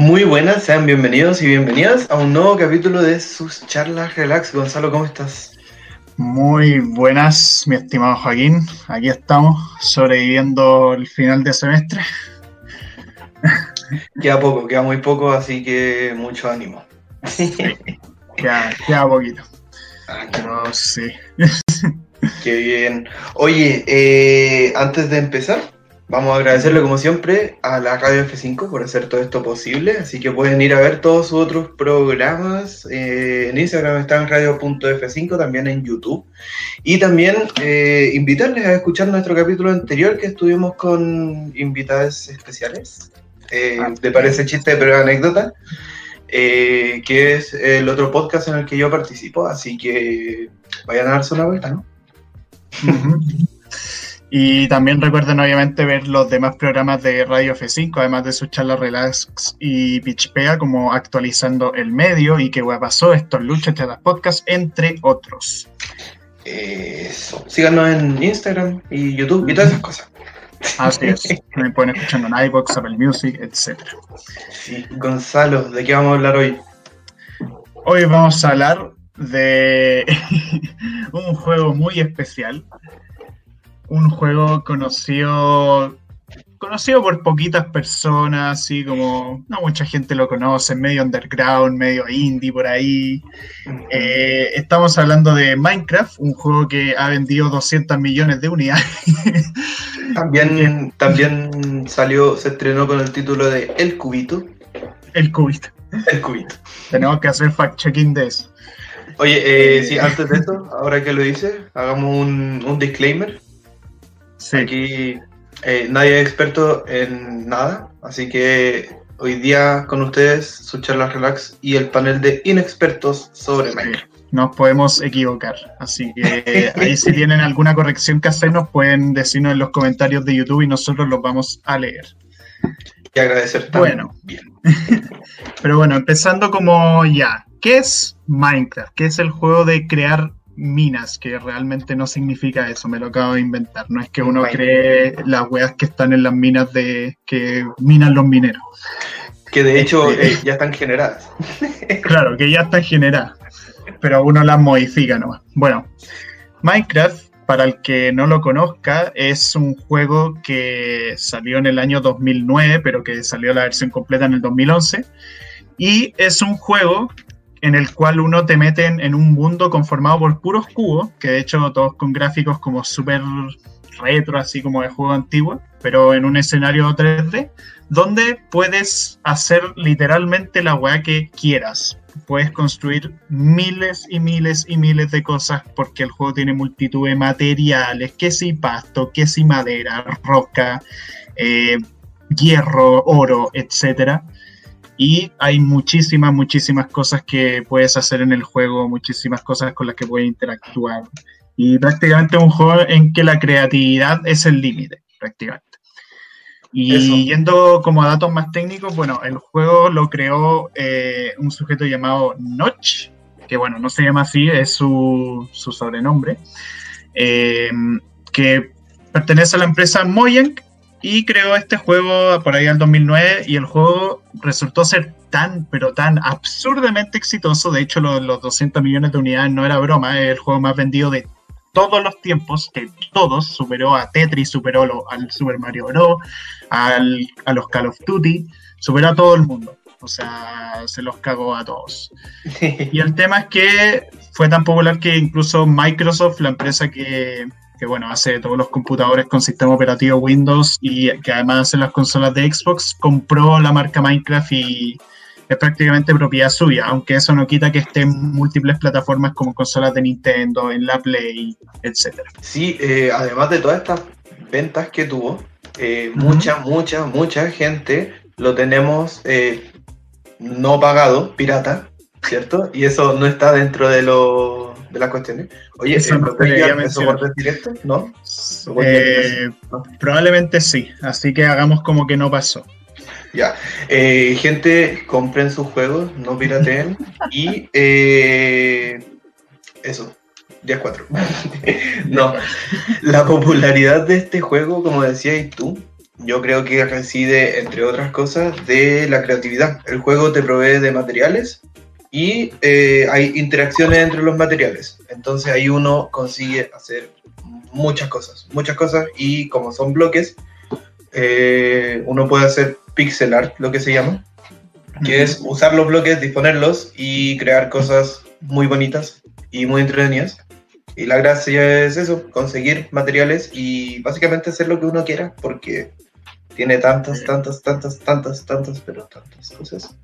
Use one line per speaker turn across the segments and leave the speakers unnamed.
Muy buenas, sean bienvenidos y bienvenidas a un nuevo capítulo de sus charlas relax. Gonzalo, ¿cómo estás?
Muy buenas, mi estimado Joaquín. Aquí estamos sobreviviendo el final de semestre.
Queda poco, queda muy poco, así que mucho ánimo.
queda, poquito. Ah, Pero sí.
Qué bien. Oye, eh, antes de empezar, Vamos a agradecerle como siempre a la Radio F5 por hacer todo esto posible, así que pueden ir a ver todos sus otros programas. Eh, en Instagram están radio.f5, también en YouTube. Y también eh, invitarles a escuchar nuestro capítulo anterior que estuvimos con invitados especiales. Eh, ah, ¿Te parece chiste pero anécdota? que es el otro podcast en el que yo participo, así que vayan a darse una vuelta, ¿no?
Y también recuerden obviamente ver los demás programas de Radio F5, además de su charla Relax y Pitchpea, como actualizando el medio y qué pasó, estos luchas, las podcasts, entre otros.
Eso. Síganos en Instagram y YouTube y todas esas cosas.
Así es. Me pueden escuchar en iBox, Apple Music, etc.
Sí, Gonzalo, ¿de qué vamos a hablar hoy?
Hoy vamos a hablar de un juego muy especial un juego conocido conocido por poquitas personas, así como no mucha gente lo conoce, medio underground, medio indie por ahí. Eh, estamos hablando de Minecraft, un juego que ha vendido 200 millones de unidades.
También, también salió, se estrenó con el título de El Cubito.
El Cubito.
El Cubito.
Tenemos que hacer fact-checking de eso.
Oye, eh, eh, sí, antes de esto, ahora que lo dice, hagamos un, un disclaimer Aquí eh, nadie es experto en nada, así que hoy día con ustedes su charla relax y el panel de inexpertos sobre Minecraft.
Nos podemos equivocar, así que ahí si tienen alguna corrección que hacer nos pueden decirnos en los comentarios de YouTube y nosotros los vamos a leer.
Y agradecer
también. Bueno, bien. pero bueno, empezando como ya, ¿qué es Minecraft? ¿Qué es el juego de crear minas, que realmente no significa eso, me lo acabo de inventar. No es que uno cree las weas que están en las minas de que minan los mineros.
Que de hecho este, eh, ya están generadas.
claro, que ya están generadas, pero uno las modifica nomás. Bueno, Minecraft, para el que no lo conozca, es un juego que salió en el año 2009, pero que salió la versión completa en el 2011. Y es un juego en el cual uno te mete en, un mundo conformado por puros cubos, que de hecho todos con gráficos como súper retro, así como de juego antiguo, pero en un escenario 3D, donde puedes hacer literalmente la weá que quieras. Puedes construir miles y miles y miles de cosas porque el juego tiene multitud de materiales, que si pasto, que si madera, roca, eh, hierro, oro, etcétera y hay muchísimas, muchísimas cosas que puedes hacer en el juego, muchísimas cosas con las que puedes interactuar. Y prácticamente es un juego en que la creatividad es el límite, prácticamente. Y yendo como a datos más técnicos, bueno, el juego lo creó eh, un sujeto llamado Notch, que bueno, no se llama así, es su, su sobrenombre, eh, que pertenece a la empresa Mojang y creó este juego por ahí al 2009 y el juego resultó ser tan, pero tan absurdamente exitoso. De hecho, los, 200 millones de unidades no era broma, es el juego más vendido de todos los tiempos, que todos, superó a Tetris, superó al Super Mario Bros., al, a los Call of Duty, superó a todo el mundo. O sea, se los cagó a todos. Y el tema es que fue tan popular que incluso Microsoft, la empresa que, que bueno, hace todos los computadores con sistema operativo Windows y que además hace las consolas de Xbox, compró la marca Minecraft y es prácticamente propiedad suya, aunque eso no quita que esté en múltiples plataformas como consolas de Nintendo, en la Play, etc.
Sí, eh, además de todas estas ventas que tuvo, eh, mucha, mucha, mucha gente lo tenemos eh, no pagado, pirata, ¿cierto? Y eso no está dentro de los de las cuestiones. Oye, ¿es soporte directo? ¿No?
Eh, Probablemente sí, así que hagamos como que no pasó.
Ya, eh, gente, compren sus juegos, no pirateen y eh, eso, 10-4. no, la popularidad de este juego, como decías tú, yo creo que reside, entre otras cosas, de la creatividad. El juego te provee de materiales y eh, hay interacciones entre los materiales. Entonces ahí uno consigue hacer muchas cosas, muchas cosas y como son bloques, eh, uno puede hacer pixel art, lo que se llama, que es usar los bloques, disponerlos y crear cosas muy bonitas y muy entretenidas. Y la gracia es eso, conseguir materiales y básicamente hacer lo que uno quiera, porque tiene tantas, tantas, tantas, tantas, tantas, pero tantas cosas.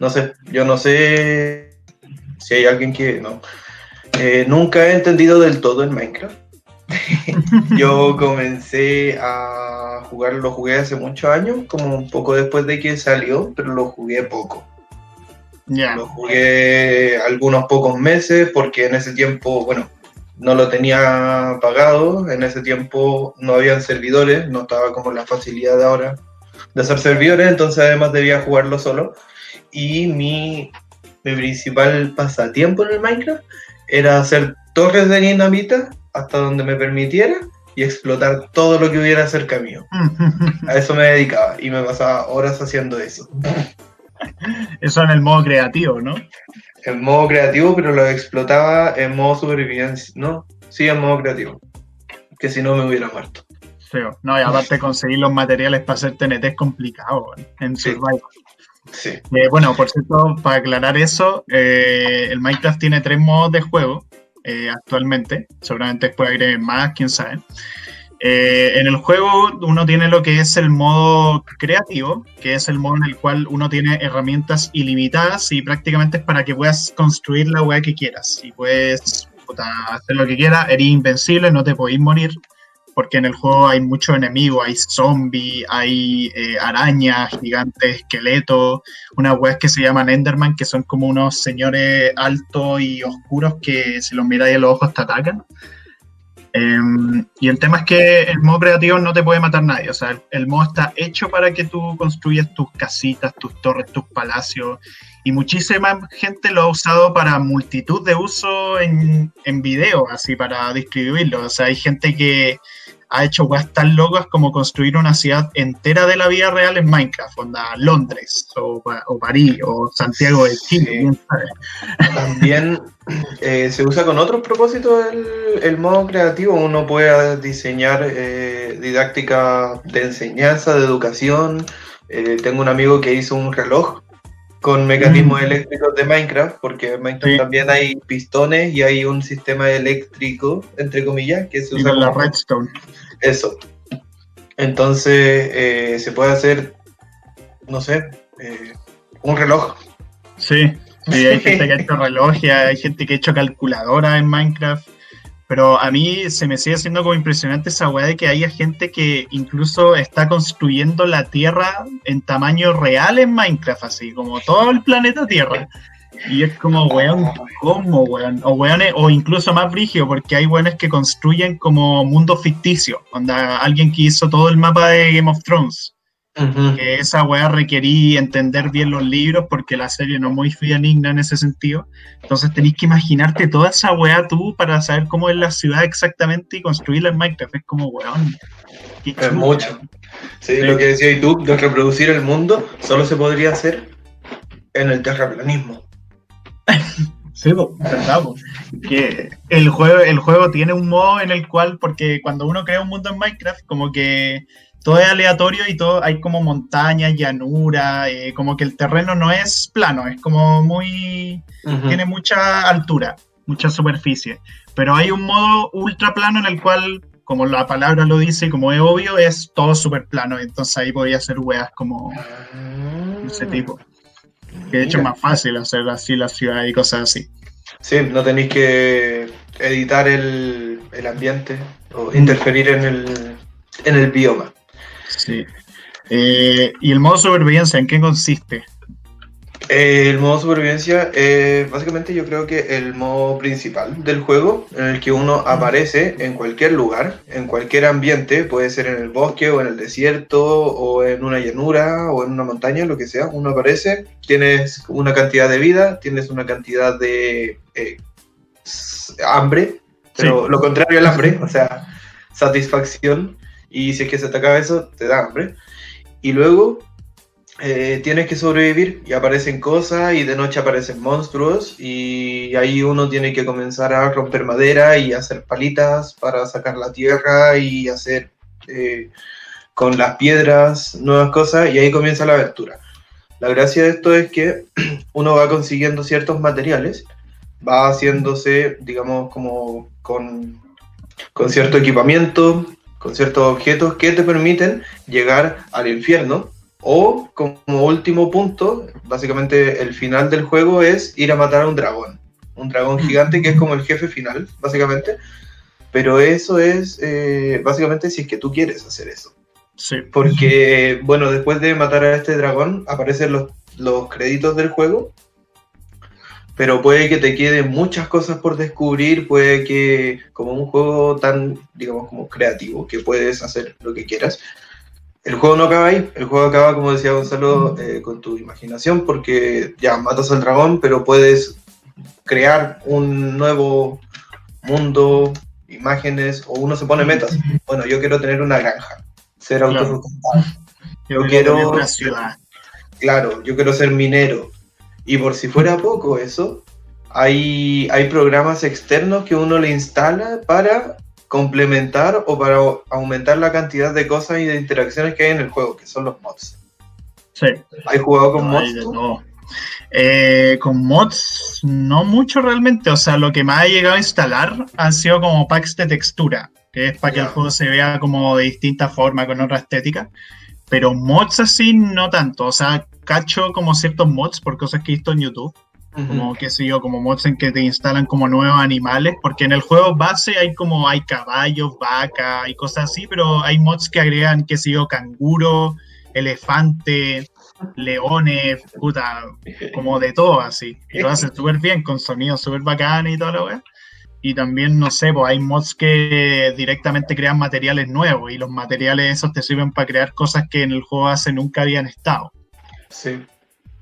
No sé, yo no sé si hay alguien que no. Eh, nunca he entendido del todo el Minecraft. yo comencé a jugar, lo jugué hace muchos años, como un poco después de que salió, pero lo jugué poco. Lo jugué algunos pocos meses porque en ese tiempo, bueno, no lo tenía pagado, en ese tiempo no habían servidores, no estaba como la facilidad de ahora de hacer servidores, entonces además debía jugarlo solo. Y mi, mi principal pasatiempo en el Minecraft era hacer torres de dinamita hasta donde me permitiera y explotar todo lo que hubiera cerca mío. A eso me dedicaba y me pasaba horas haciendo eso.
Eso en el modo creativo, ¿no?
En modo creativo, pero lo explotaba en modo supervivencia, ¿no? Sí, en modo creativo. Que si no me hubiera muerto.
Feo. No, y aparte conseguir los materiales para hacer TNT es complicado en Survival. Eh, bueno, por cierto, para aclarar eso, eh, el Minecraft tiene tres modos de juego eh, actualmente. Seguramente después agreguen más, quién sabe. En el juego uno tiene lo que es el modo creativo, que es el modo en el cual uno tiene herramientas ilimitadas y prácticamente es para que puedas construir la weá que quieras. Y puedes hacer lo que quieras, eres invencible, no te podéis morir, porque en el juego hay muchos enemigos, hay zombies, hay eh, arañas, gigantes, esqueletos, unas weas que se llaman Enderman, que son como unos señores altos y oscuros que si los miráis a los ojos te atacan. Em, y el tema es que el modo creativo no te puede matar nadie. O sea, el, modo está hecho para que tú construyas tus casitas, tus torres, tus palacios. Y muchísima gente lo ha usado para multitud de usos en, en video, así para distribuirlo. O sea, hay gente que ha hecho weas tan locas como construir una ciudad entera de la vida real en Minecraft, onda Londres, o, París, o Santiago de Chile.
También eh, se usa con otros propósitos el, modo creativo. Uno puede diseñar eh, didáctica de enseñanza, de educación. Eh, tengo un amigo que hizo un reloj con mecanismos mm. eléctricos de Minecraft, porque en Minecraft también hay pistones y hay un sistema eléctrico, entre comillas, que se usa.
la redstone.
Eso. Entonces eh, se puede hacer, no sé, eh, un reloj.
Sí, sí, hay gente que ha hecho reloj, hay gente que ha hecho calculadora en Minecraft. Pero a mí se me sigue haciendo como impresionante esa weá de que haya gente que incluso está construyendo la Tierra en tamaño real en Minecraft, así como todo el planeta Tierra. Y es como, weón, ¿cómo, weón? O weones, o incluso más brígido, porque hay weones que construyen como mundo ficticio. Onda, alguien que hizo todo el mapa de Game of Thrones. Que esa weá requería entender bien los libros porque la serie no es muy fidedigna en ese sentido. Entonces tenéis que imaginarte toda esa weá tú para saber cómo es la ciudad exactamente y construirla en Minecraft. Es como weón.
Es mucho. Sí, lo que decías tú, de reproducir el mundo, solo se podría hacer en el terraplanismo.
Sí, verdad. Que el juego, el juego tiene un modo en el cual, porque cuando uno crea un mundo en Minecraft, como que todo es aleatorio y todo hay como montañas, llanura, eh, como que el terreno no es plano, es como muy. tiene mucha altura, mucha superficie. Pero hay un modo ultra plano en el cual, como la palabra lo dice, como es obvio, es todo súper plano. Entonces ahí podría hacer weas como ese tipo. Que de hecho es más fácil hacer así la ciudad y cosas así.
Sí, no tenéis que editar el, el ambiente o interferir en el, en el bioma.
Sí. Eh, ¿Y el modo supervivencia en qué consiste?
Eh, el modo supervivencia, eh, básicamente yo creo que el modo principal del juego, en el que uno aparece en cualquier lugar, en cualquier ambiente, puede ser en el bosque o en el desierto o en una llanura o en una montaña, lo que sea, uno aparece, tienes una cantidad de vida, tienes una cantidad de hambre, pero lo contrario al hambre, o sea, satisfacción y si es que se te acaba eso, te da hambre. Y luego eh, tienes que sobrevivir y aparecen cosas y de noche aparecen monstruos y ahí uno tiene que comenzar a romper madera y hacer palitas para sacar la tierra y hacer eh, con las piedras nuevas cosas y ahí comienza la aventura. La gracia de esto es que uno va consiguiendo ciertos materiales, va haciéndose, digamos, como con, con cierto equipamiento, con ciertos objetos que te permiten llegar al infierno o como último punto, básicamente el final del juego es ir a matar a un dragón. Un dragón gigante que es como el jefe final, básicamente. Pero eso es eh, básicamente si es que tú quieres hacer eso.
Sí.
Porque, bueno, después de matar a este dragón aparecen los, los créditos del juego. Pero puede que te queden muchas cosas por descubrir, puede que como un juego tan, digamos, como creativo, que puedes hacer lo que quieras, el juego no acaba ahí, el juego acaba, como decía Gonzalo, eh, con tu imaginación, porque ya matas al dragón, pero puedes crear un nuevo mundo, imágenes, o uno se pone metas. Bueno, yo quiero tener una granja, ser claro. Yo, yo quiero... Una ciudad. Claro, yo quiero ser minero. Y por si fuera poco eso, hay, hay programas externos que uno le instala para complementar o para aumentar la cantidad de cosas y de interacciones que hay en el juego, que son los mods.
Sí.
¿Has jugado con mods?
No. Eh, con mods, no mucho realmente. O sea, lo que más ha llegado a instalar han sido como packs de textura, que es para que el juego se vea como de distinta forma, con otra estética. Pero mods así, no tanto. O sea, cacho como ciertos mods por cosas que he visto en YouTube como qué sé yo, como mods en que te instalan como nuevos animales, porque en el juego base hay como hay caballos, vaca y cosas así, pero hay mods que agregan, qué sé yo, canguro, elefante, leones, puta, como de todo así. Y lo hacen súper bien, con sonidos súper bacanes y todo lo que Y también, no sé, pues hay mods que directamente crean materiales nuevos y los materiales esos te sirven para crear cosas que en el juego base nunca habían estado.
Sí,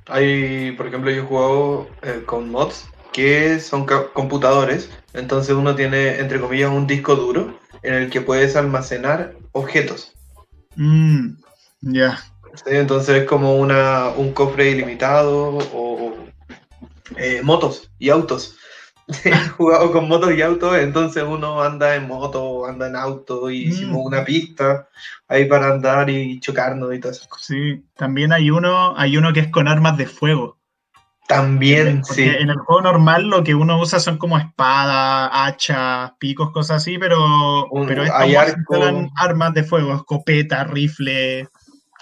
hay, por ejemplo, yo he jugado eh, con mods que son computadores, entonces uno tiene, entre comillas, un disco duro en el que puedes almacenar objetos.
Mm, ya.
entonces es como una, un cofre ilimitado o eh, motos y autos. he jugado con motos y autos, entonces uno anda en moto, anda en auto y hicimos mm. una pista ahí para andar y chocarnos y todo eso.
Sí, también hay uno, hay uno que es con armas de fuego.
También, sí.
En el juego normal lo que uno usa son como espada, hacha, picos, cosas así, pero, pero hay armas de fuego, escopeta, rifle,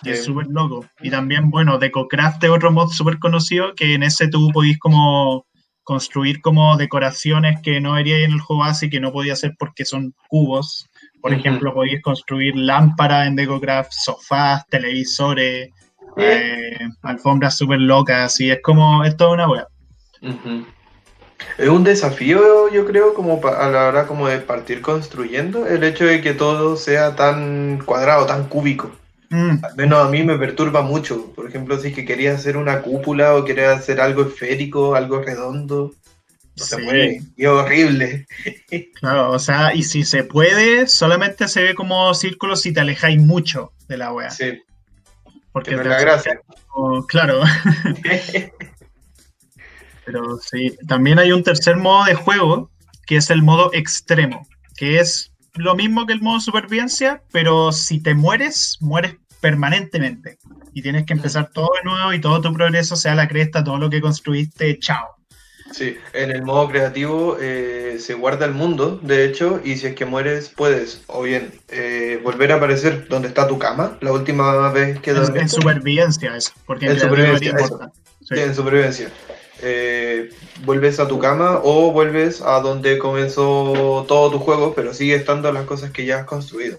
y es súper loco. Y también, bueno, DecoCraft es otro mod súper conocido, que en ese tú podís como construir como decoraciones que no haría en el juego base y que no podía hacer porque son cubos. Por ejemplo, podéis construir lámparas en DecoCraft, sofás, televisores, eh, alfombras súper locas, y es como, es toda una web.
Es un desafío, yo creo, como a la hora como de partir construyendo, el hecho de que todo sea tan cuadrado, tan cúbico. Mm. Al menos a mí me perturba mucho. Por ejemplo, si es que quería hacer una cúpula o quería hacer algo esférico, algo redondo. No se puede. Y horrible.
Claro, o sea, y si se puede, solamente se ve como círculos si te alejáis mucho de la wea.
Sí.
Porque
la gracia.
claro. Pero sí, también hay un tercer modo de juego, que es el modo extremo, que es lo mismo que el modo supervivencia, pero si te mueres, mueres permanentemente. Y tienes que empezar todo de nuevo y todo tu progreso sea la cresta, todo lo que construiste, chao.
Sí, en el modo creativo eh, se guarda el mundo, de hecho, y si es que mueres, puedes, o bien, eh, volver a aparecer donde está tu cama, la última vez que
dormiste. En, supervivencia eso, porque
en, supervivencia, Sí. en supervivencia. Eh, vuelves a tu cama o vuelves a donde comenzó todo tu juego, pero sigue estando las cosas que ya has construido.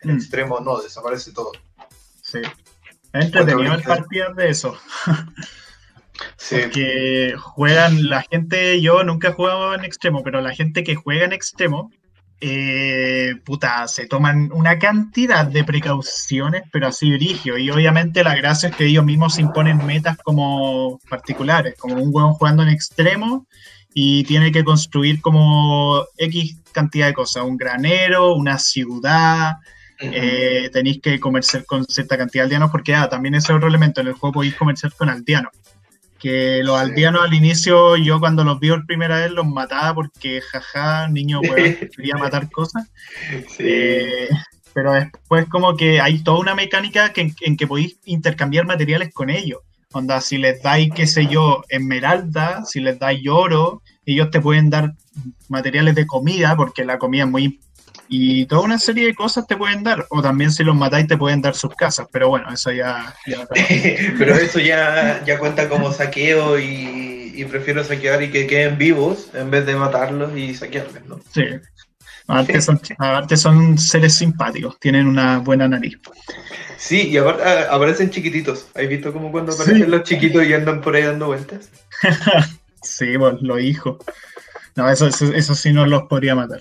En mm. extremo no, desaparece todo.
Sí. Entretenido el partidas de eso. sí. Porque juegan la gente, yo nunca he jugado en extremo, pero la gente que juega en extremo, eh, puta, se toman una cantidad de precauciones, pero así brigio. Y obviamente la gracia es que ellos mismos se imponen metas como particulares, como un hueón jugando en extremo y tiene que construir como X cantidad de cosas, un granero, una ciudad, eh, tenéis que comerciar con cierta cantidad de aldeanos, porque ah, también ese otro elemento, en el juego podéis comerciar con aldeanos. Que los aldeanos al inicio, yo cuando los vi por primera vez los mataba porque jaja, niño weón, quería matar cosas. Eh, pero después como que hay toda una mecánica que, en que podéis intercambiar materiales con ellos. Onda, si les dais, qué sé yo, esmeralda, si les dais oro, ellos te pueden dar materiales de comida, porque la comida es muy... Y toda una serie de cosas te pueden dar, o también si los matáis te pueden dar sus casas, pero bueno, eso ya...
pero eso ya, ya cuenta como saqueo y, prefiero saquear y que queden vivos en vez de matarlos y saquearlos, ¿no?
Sí. Aparte son, aparte son seres simpáticos, tienen una buena nariz.
Sí, y aparte ah, aparecen chiquititos. ¿Has visto como cuando aparecen los chiquitos y andan por ahí dando vueltas?
sí, pues los hijos. No, eso, eso, sí no los podría matar.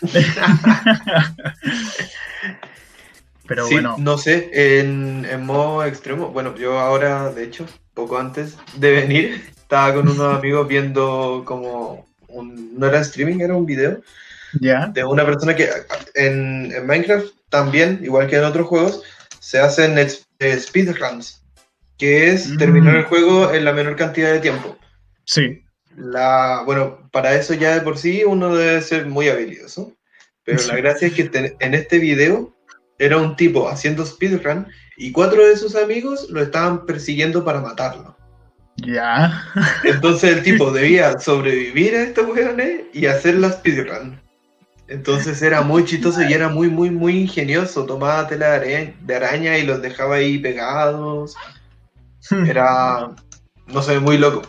Pero bueno. No sé, en, en, modo extremo, bueno, yo ahora, de hecho, poco antes de venir, estaba con unos amigos viendo como un, no era streaming, era un video
¿Ya?
de una persona que en, en Minecraft también, igual que en otros juegos, se hacen eh, speedruns, que es mm. terminar el juego en la menor cantidad de tiempo.
Sí.
La, bueno, para eso ya de por sí uno debe ser muy habilidoso, pero la gracia es que en este video era un tipo haciendo speedrun y cuatro de sus amigos lo estaban persiguiendo para matarlo.
Ya.
Entonces el tipo debía sobrevivir a estos weones y hacer la speedrun. Entonces era muy chistoso y era muy, muy, muy ingenioso. Tomaba tela de araña y los dejaba ahí pegados. Era, no sé, muy loco.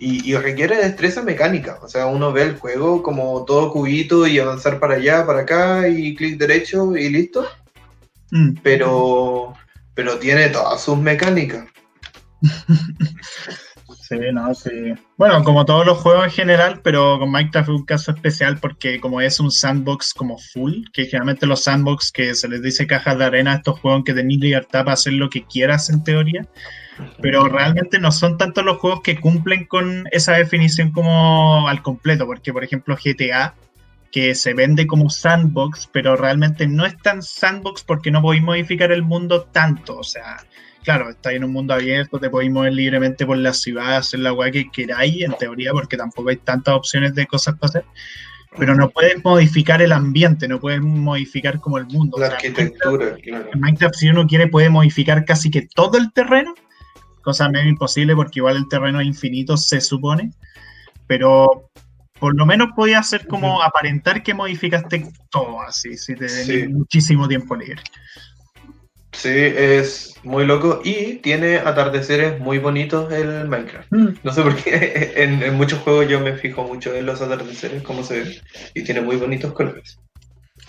Y, requiere destreza mecánica. O sea, uno ve el juego como todo cubito y avanzar para allá, para acá y clic derecho y listo. Hmm. Pero, pero tiene todas sus mecánicas.
Bueno, como todos los juegos en general, pero con Minecraft es un caso especial porque como es un sandbox como full, que generalmente los sandbox que se les dice cajas de arena a estos juegos que tenéis libertad para hacer lo que quieras en teoría, pero realmente no son tantos los juegos que cumplen con esa definición como al completo, porque por ejemplo GTA, que se vende como sandbox, pero realmente no es tan sandbox porque no podéis modificar el mundo tanto, o sea claro, estáis en un mundo abierto, te podéis mover libremente por la ciudad, hacer la weá que queráis, en teoría, porque tampoco hay tantas opciones de cosas para hacer. Pero no puedes modificar el ambiente, no puedes modificar como el mundo.
La arquitectura, claro.
En Minecraft, si uno quiere, puede modificar casi que todo el terreno, cosa medio imposible porque igual el terreno es infinito, se supone. Pero por lo menos podía hacer como aparentar que modificaste todo así, si te muchísimo tiempo libre.
Sí, es muy loco y tiene atardeceres muy bonitos el Minecraft. Mm. No sé por qué en, muchos juegos yo me fijo mucho en los atardeceres, cómo se ven, y tiene muy bonitos colores.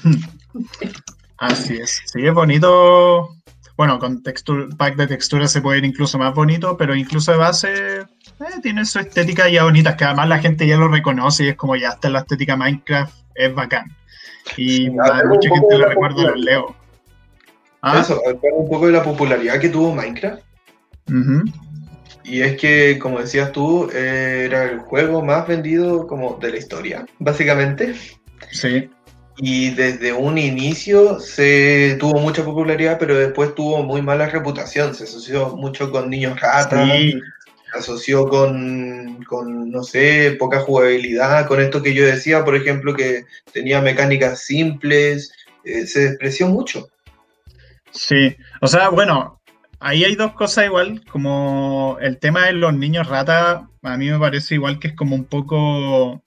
Así es, sí, es bonito. Bueno, con texture, pack de textura se puede ir incluso más bonito, pero incluso de base eh, tiene su estética ya bonita, que además la gente ya lo reconoce y es como ya está la estética Minecraft, es bacán. Y mucha gente lo recuerda los leo.
¿Ah? Eso, un poco de la popularidad que tuvo Minecraft. Y es que, como decías tú, era el juego más vendido como de la historia, básicamente.
Sí.
Y desde un inicio se tuvo mucha popularidad, pero después tuvo muy mala reputación. Se asoció mucho con niños ratas, se asoció con, con, no sé, poca jugabilidad, con esto que yo decía, por ejemplo, que tenía mecánicas simples, eh, se despreció mucho.
Sí, o sea, bueno, ahí hay dos cosas igual, como el tema de los niños rata, a mí me parece igual que es como un poco...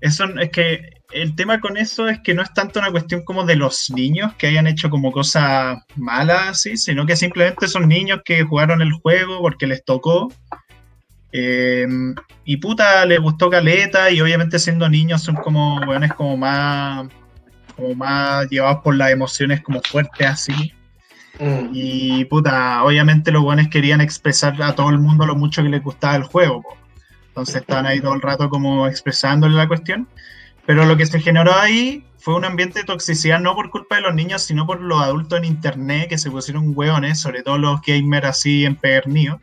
Eso es que el tema con eso es que no es tanto una cuestión como de los niños que hayan hecho como cosas malas, ¿sí? sino que simplemente son niños que jugaron el juego porque les tocó. Eh, y puta, les gustó Caleta y obviamente siendo niños son como, bueno, como más como más llevados por las emociones como fuertes así. Mm. Y puta, obviamente los buenos querían expresar a todo el mundo lo mucho que les gustaba el juego. Entonces estaban ahí todo el rato como expresándole la cuestión. Pero lo que se generó ahí fue un ambiente de toxicidad no por culpa de los niños, sino por los adultos en internet que se pusieron hueones, sobre todo los gamers así empedernidos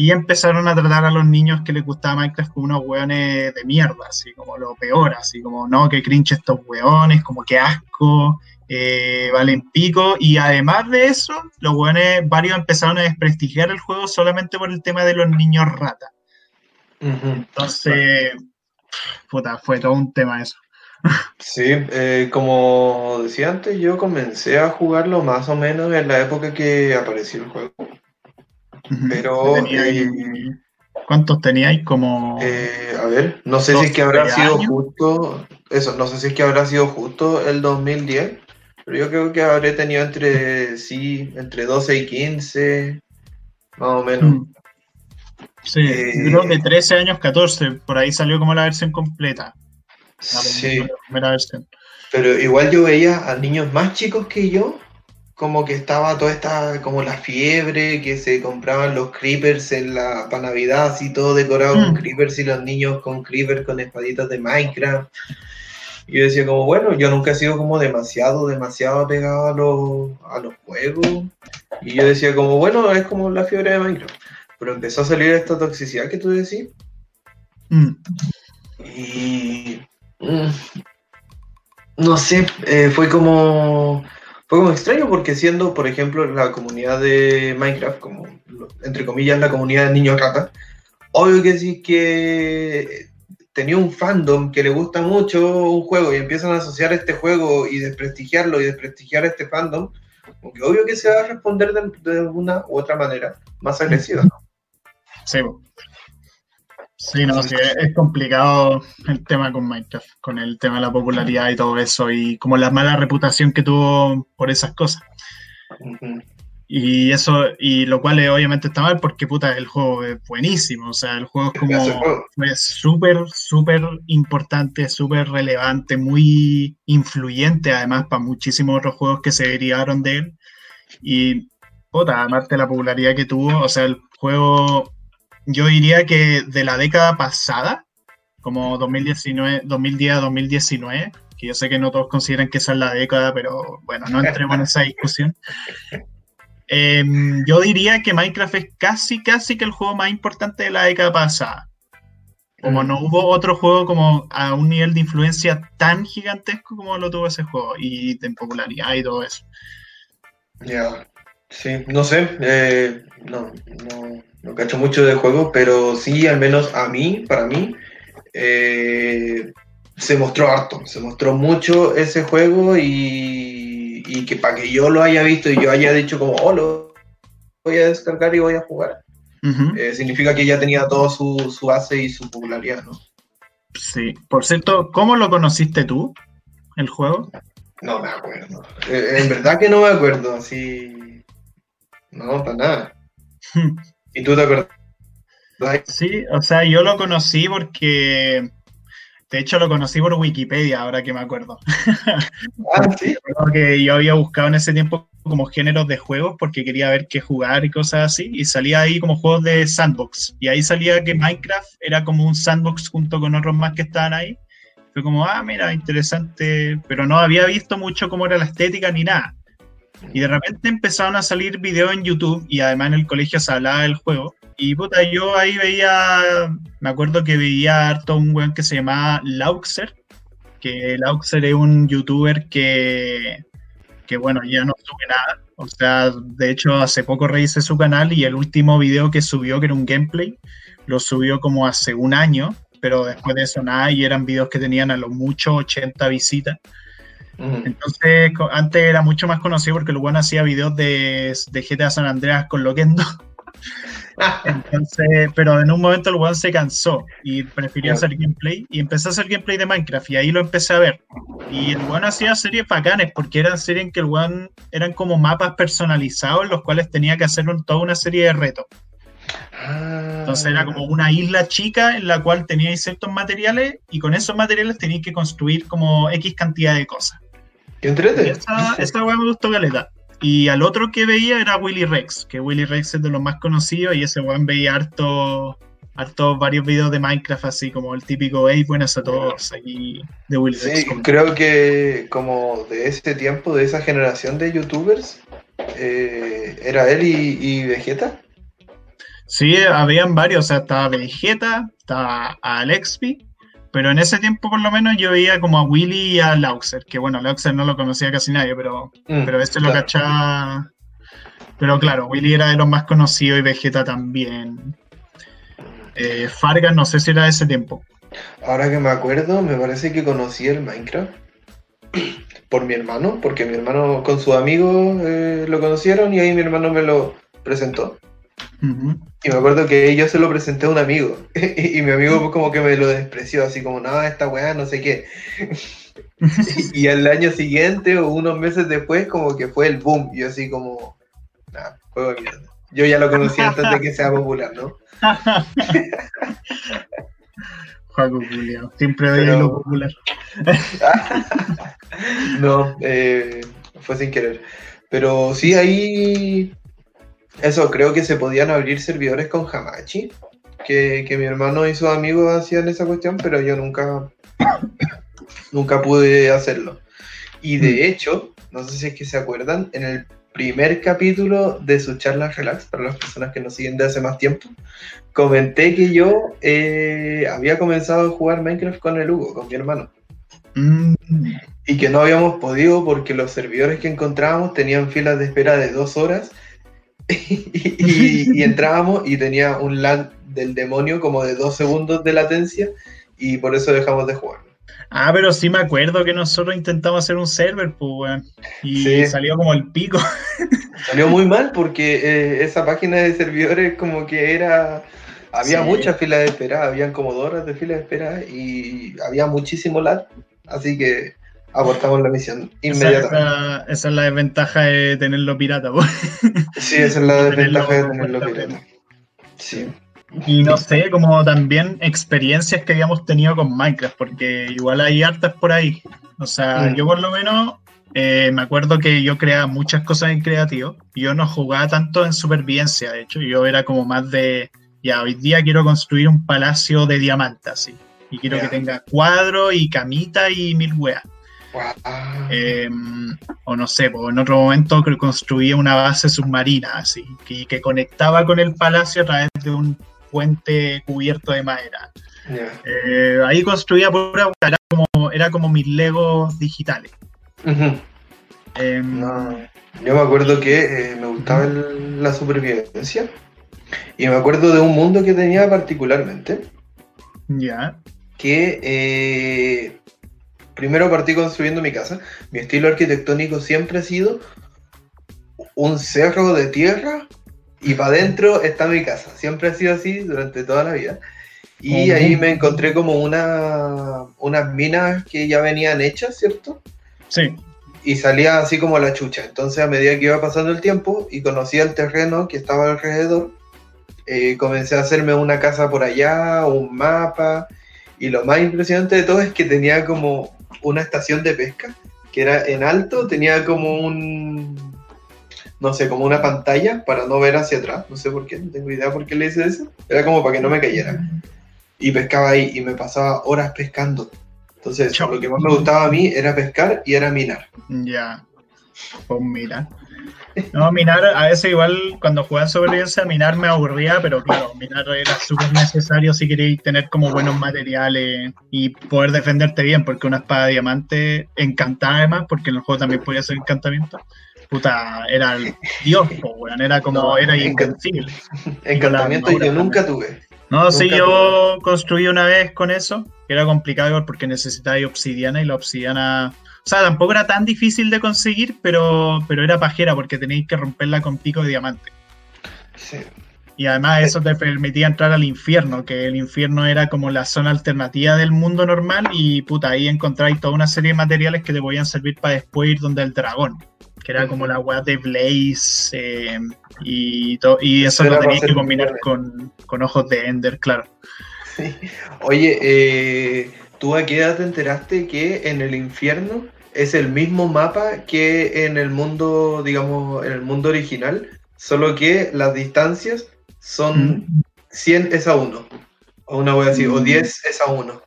y empezaron a tratar a los niños que les gustaba Minecraft como unos hueones de mierda, así como lo peor, así como, no, que cringe estos hueones, como que asco, eh, valen pico, y además de eso, los buenos, varios empezaron a desprestigiar el juego solamente por el tema de los niños rata. Entonces, puta, fue todo un tema eso.
Sí, eh, como decía antes, yo comencé a jugarlo más o menos en la época que apareció el juego. Pero...
Eh, ¿Cuántos teníais? Como...
Eh, a ver, no sé si es que habrá sido justo... Eso, no sé si es que habrá sido justo el 2010, pero yo creo que habré tenido entre, sí, entre 12 y 15, más o menos. Mm.
Sí, creo que 13 años, 14, por ahí salió como la versión completa.
sí. Pero igual yo veía a niños más chicos que yo, como que estaba toda esta, como la fiebre, que se compraban los creepers en la para Navidad, así todo decorado con mm. creepers y los niños con creepers con espaditas de Minecraft. Y yo decía como, bueno, yo nunca he sido como demasiado, demasiado apegado a los, a los juegos. Y yo decía como, bueno, es como la fiebre de Minecraft. Pero empezó a salir esta toxicidad que tú decís. Mm. Y... Mm, no sé, eh, fue como... Fue como extraño porque siendo, por ejemplo, la comunidad de Minecraft, como entre comillas la comunidad de niños rata, obvio que sí que tenía un fandom que le gusta mucho un juego y empiezan a asociar este juego y desprestigiarlo y desprestigiar este fandom, porque obvio que se va a responder de, de una u otra manera más agresiva, ¿no?
Sí. Sí, no, sí, es complicado el tema con Minecraft, con el tema de la popularidad y todo eso, y como la mala reputación que tuvo por esas cosas. Y eso, y lo cual obviamente está mal porque puta, el juego es buenísimo, o sea, el juego es como súper, súper importante, súper relevante, muy influyente además para muchísimos otros juegos que se derivaron de él. Y puta, además de la popularidad que tuvo, o sea, el juego yo diría que de la década pasada, como 2019, 2010-2019, que yo sé que no todos consideran que esa es la década, pero bueno, no entremos en esa discusión. Em, yo diría que Minecraft es casi, casi que el juego más importante de la década pasada. Como no hubo otro juego como a un nivel de influencia tan gigantesco como lo tuvo ese juego y de popularidad y todo eso.
Ya, sí, no sé, eh, no, no, no cacho mucho de juego, pero sí, al menos a mí, para mí, eh, se mostró harto, se mostró mucho ese juego y, y que para que yo lo haya visto y yo haya dicho como, oh, lo voy a descargar y voy a jugar, eh, significa que ya tenía todo su, su, base y su popularidad, ¿no?
Sí, por cierto, ¿cómo lo conociste tú, el juego?
No me acuerdo, eh, en verdad que no me acuerdo, así, no, para nada. ¿Y tú te acuerdas?
Sí, o sea, yo lo conocí porque, de hecho, lo conocí por Wikipedia, ahora que me acuerdo. Ah, sí. que yo había buscado en ese tiempo como géneros de juegos porque quería ver qué jugar y cosas así, y salía ahí como juegos de sandbox. Y ahí salía que Minecraft era como un sandbox junto con otros más que estaban ahí. Fue como, ah, mira, interesante, pero no había visto mucho cómo era la estética ni nada. Y de repente empezaron a salir videos en YouTube y además en el colegio se hablaba del juego. Y puta, yo ahí veía, me acuerdo que veía harto un weón que se llamaba Lauxer, que Lauxer es un youtuber que, que bueno, ya no sube nada. O sea, de hecho hace poco revisé su canal y el último video que subió, que era un gameplay, lo subió como hace un año, pero después de eso nada y eran videos que tenían a lo mucho 80 visitas. Entonces, antes era mucho más conocido porque el bueno hacía videos de, de GTA San Andreas con Loquendo. Entonces, pero en un momento el one se cansó y prefirió hacer gameplay y empezó a hacer gameplay de Minecraft y ahí lo empecé a ver. Y el one hacía series bacanes porque eran series en que el one eran como mapas personalizados en los cuales tenía que hacer toda una serie de retos. Entonces era como una isla chica en la cual teníais ciertos materiales y con esos materiales teníais que construir como X cantidad de cosas.
¿Qué entrete?
Esa, esa weá me gustó caleta. Y al otro que veía era Willy Rex, que Willy Rex es de los más conocidos y ese weón veía harto, harto varios videos de Minecraft así como el típico hey buenas a todos aquí de Willy
Rex. Sí, creo que como de ese tiempo, de esa generación de youtubers, eh, era él y, Vegeta.
Sí, habían varios, o sea, estaba Vegeta, estaba Alexby, pero en ese tiempo por lo menos yo veía como a Willy y a Lauxer, que bueno, Lauxer no lo conocía casi nadie, pero,
Mm,
pero este lo cachaba. Pero claro, Willy era de los más conocidos y Vegeta también. Eh, Fargas no sé si era de ese tiempo.
Ahora que me acuerdo, me parece que conocí el Minecraft por mi hermano, porque mi hermano con sus amigos eh, lo conocieron y ahí mi hermano me lo presentó.
Ujú.
Y me acuerdo que yo se lo presenté a un amigo y, mi amigo pues, como que me lo despreció, así como, no, esta weá, no sé qué. Y, y el año siguiente o unos meses después como que fue el boom, yo así como, nada, juego de mierda. Yo ya lo conocí antes de que sea popular, ¿no?
Juego culiao, Siempre veía
Pero-
lo popular.
No, eh, fue sin querer. Pero sí, ahí. Eso, creo que se podían abrir servidores con Hamachi. Que, que mi hermano y sus amigos hacían esa cuestión, pero yo nunca. nunca pude hacerlo. Y de
Mm.
hecho, no sé si es que se acuerdan, en el primer capítulo de su charla relax, para las personas que nos siguen de hace más tiempo, comenté que yo eh, había comenzado a jugar Minecraft con el Hugo, con mi hermano
Mm,
y que no habíamos podido porque los servidores que encontrábamos tenían filas de espera de dos horas y, entrábamos y tenía un lag del demonio como de dos segundos de latencia y por eso dejamos de jugar.
Ah, pero sí me acuerdo que nosotros intentamos hacer un server, pues, weón. Y
Sí.
salió como el pico.
Salió muy mal porque eh, esa página de servidores como que era... Había
Sí.
muchas filas de espera, habían como dos horas de fila de espera y había muchísimo lag, así que abortamos la misión inmediatamente.
esa- esa es la desventaja de tenerlo pirata, pues.
Sí, esa es la desventaja de tenerlo pirata. Sí.
Y no sé, como también experiencias que habíamos tenido con Minecraft, porque igual hay hartas por ahí. O sea,
Mm.
yo por lo menos eh, me acuerdo que yo creaba muchas cosas en creativo. Yo no jugaba tanto en supervivencia, de hecho. Yo era como más de, ya, hoy día quiero construir un palacio de diamantes, así. Y quiero que tenga cuadro y camita y mil weas. Eh, o no sé, en otro momento construía una base submarina, así, que, que conectaba con el palacio a través de un puente cubierto de madera. Eh, ahí construía pura era como, era como mis legos digitales. Eh,
No, yo me acuerdo que eh, me gustaba el- la supervivencia y me acuerdo de un mundo que tenía particularmente
Ya.
que eh, primero partí construyendo mi casa. Mi estilo arquitectónico siempre ha sido un cerro de tierra y para adentro está mi casa. Siempre ha sido así durante toda la vida. Y ahí me encontré como una, unas minas que ya venían hechas, ¿cierto?
Sí.
y salía así como la chucha. Entonces, a medida que iba pasando el tiempo y conocía el terreno que estaba alrededor, eh, comencé a hacerme una casa por allá, un mapa. Y lo más impresionante de todo es que tenía como una estación de pesca, que era en alto, tenía como un. No sé, como una pantalla para no ver hacia atrás. No sé por qué, no tengo idea por qué le hice eso. Era como para que no me cayera. Y pescaba ahí y me pasaba horas pescando. Entonces, lo que más me gustaba a mí era pescar y era minar.
Ya. Pues mira. No, minar, a veces igual cuando jugaba en supervivencia, minar me aburría, pero claro, minar era súper necesario si queréis tener como buenos materiales y poder defenderte bien, porque una espada de diamante encantada además, porque en el juego también podía hacer encantamiento. Puta, era el dios, po, weón, era como,
No,
era invencible.
Encantamiento yo nunca tuve.
No, sí,
Nunca
yo construí una vez con eso, que era complicado porque necesitaba obsidiana y la obsidiana, o sea, tampoco era tan difícil de conseguir, pero, pero era pajera porque tenéis que romperla con pico de diamante.
Sí.
Y además eso te permitía entrar al infierno, que el infierno era como la zona alternativa del mundo normal y puta, ahí encontráis toda una serie de materiales que te podían servir para después ir donde el dragón, que era como la weá de Blaze eh, y, y eso
Era
lo tenías que combinar con, con ojos de Ender, claro.
Oye, eh, ¿tú a qué edad te enteraste que en el infierno es el mismo mapa que en el mundo, digamos, en el mundo original? Solo que las distancias son 100 es a 1. O una wea así, o
Mm.
10 es a 1.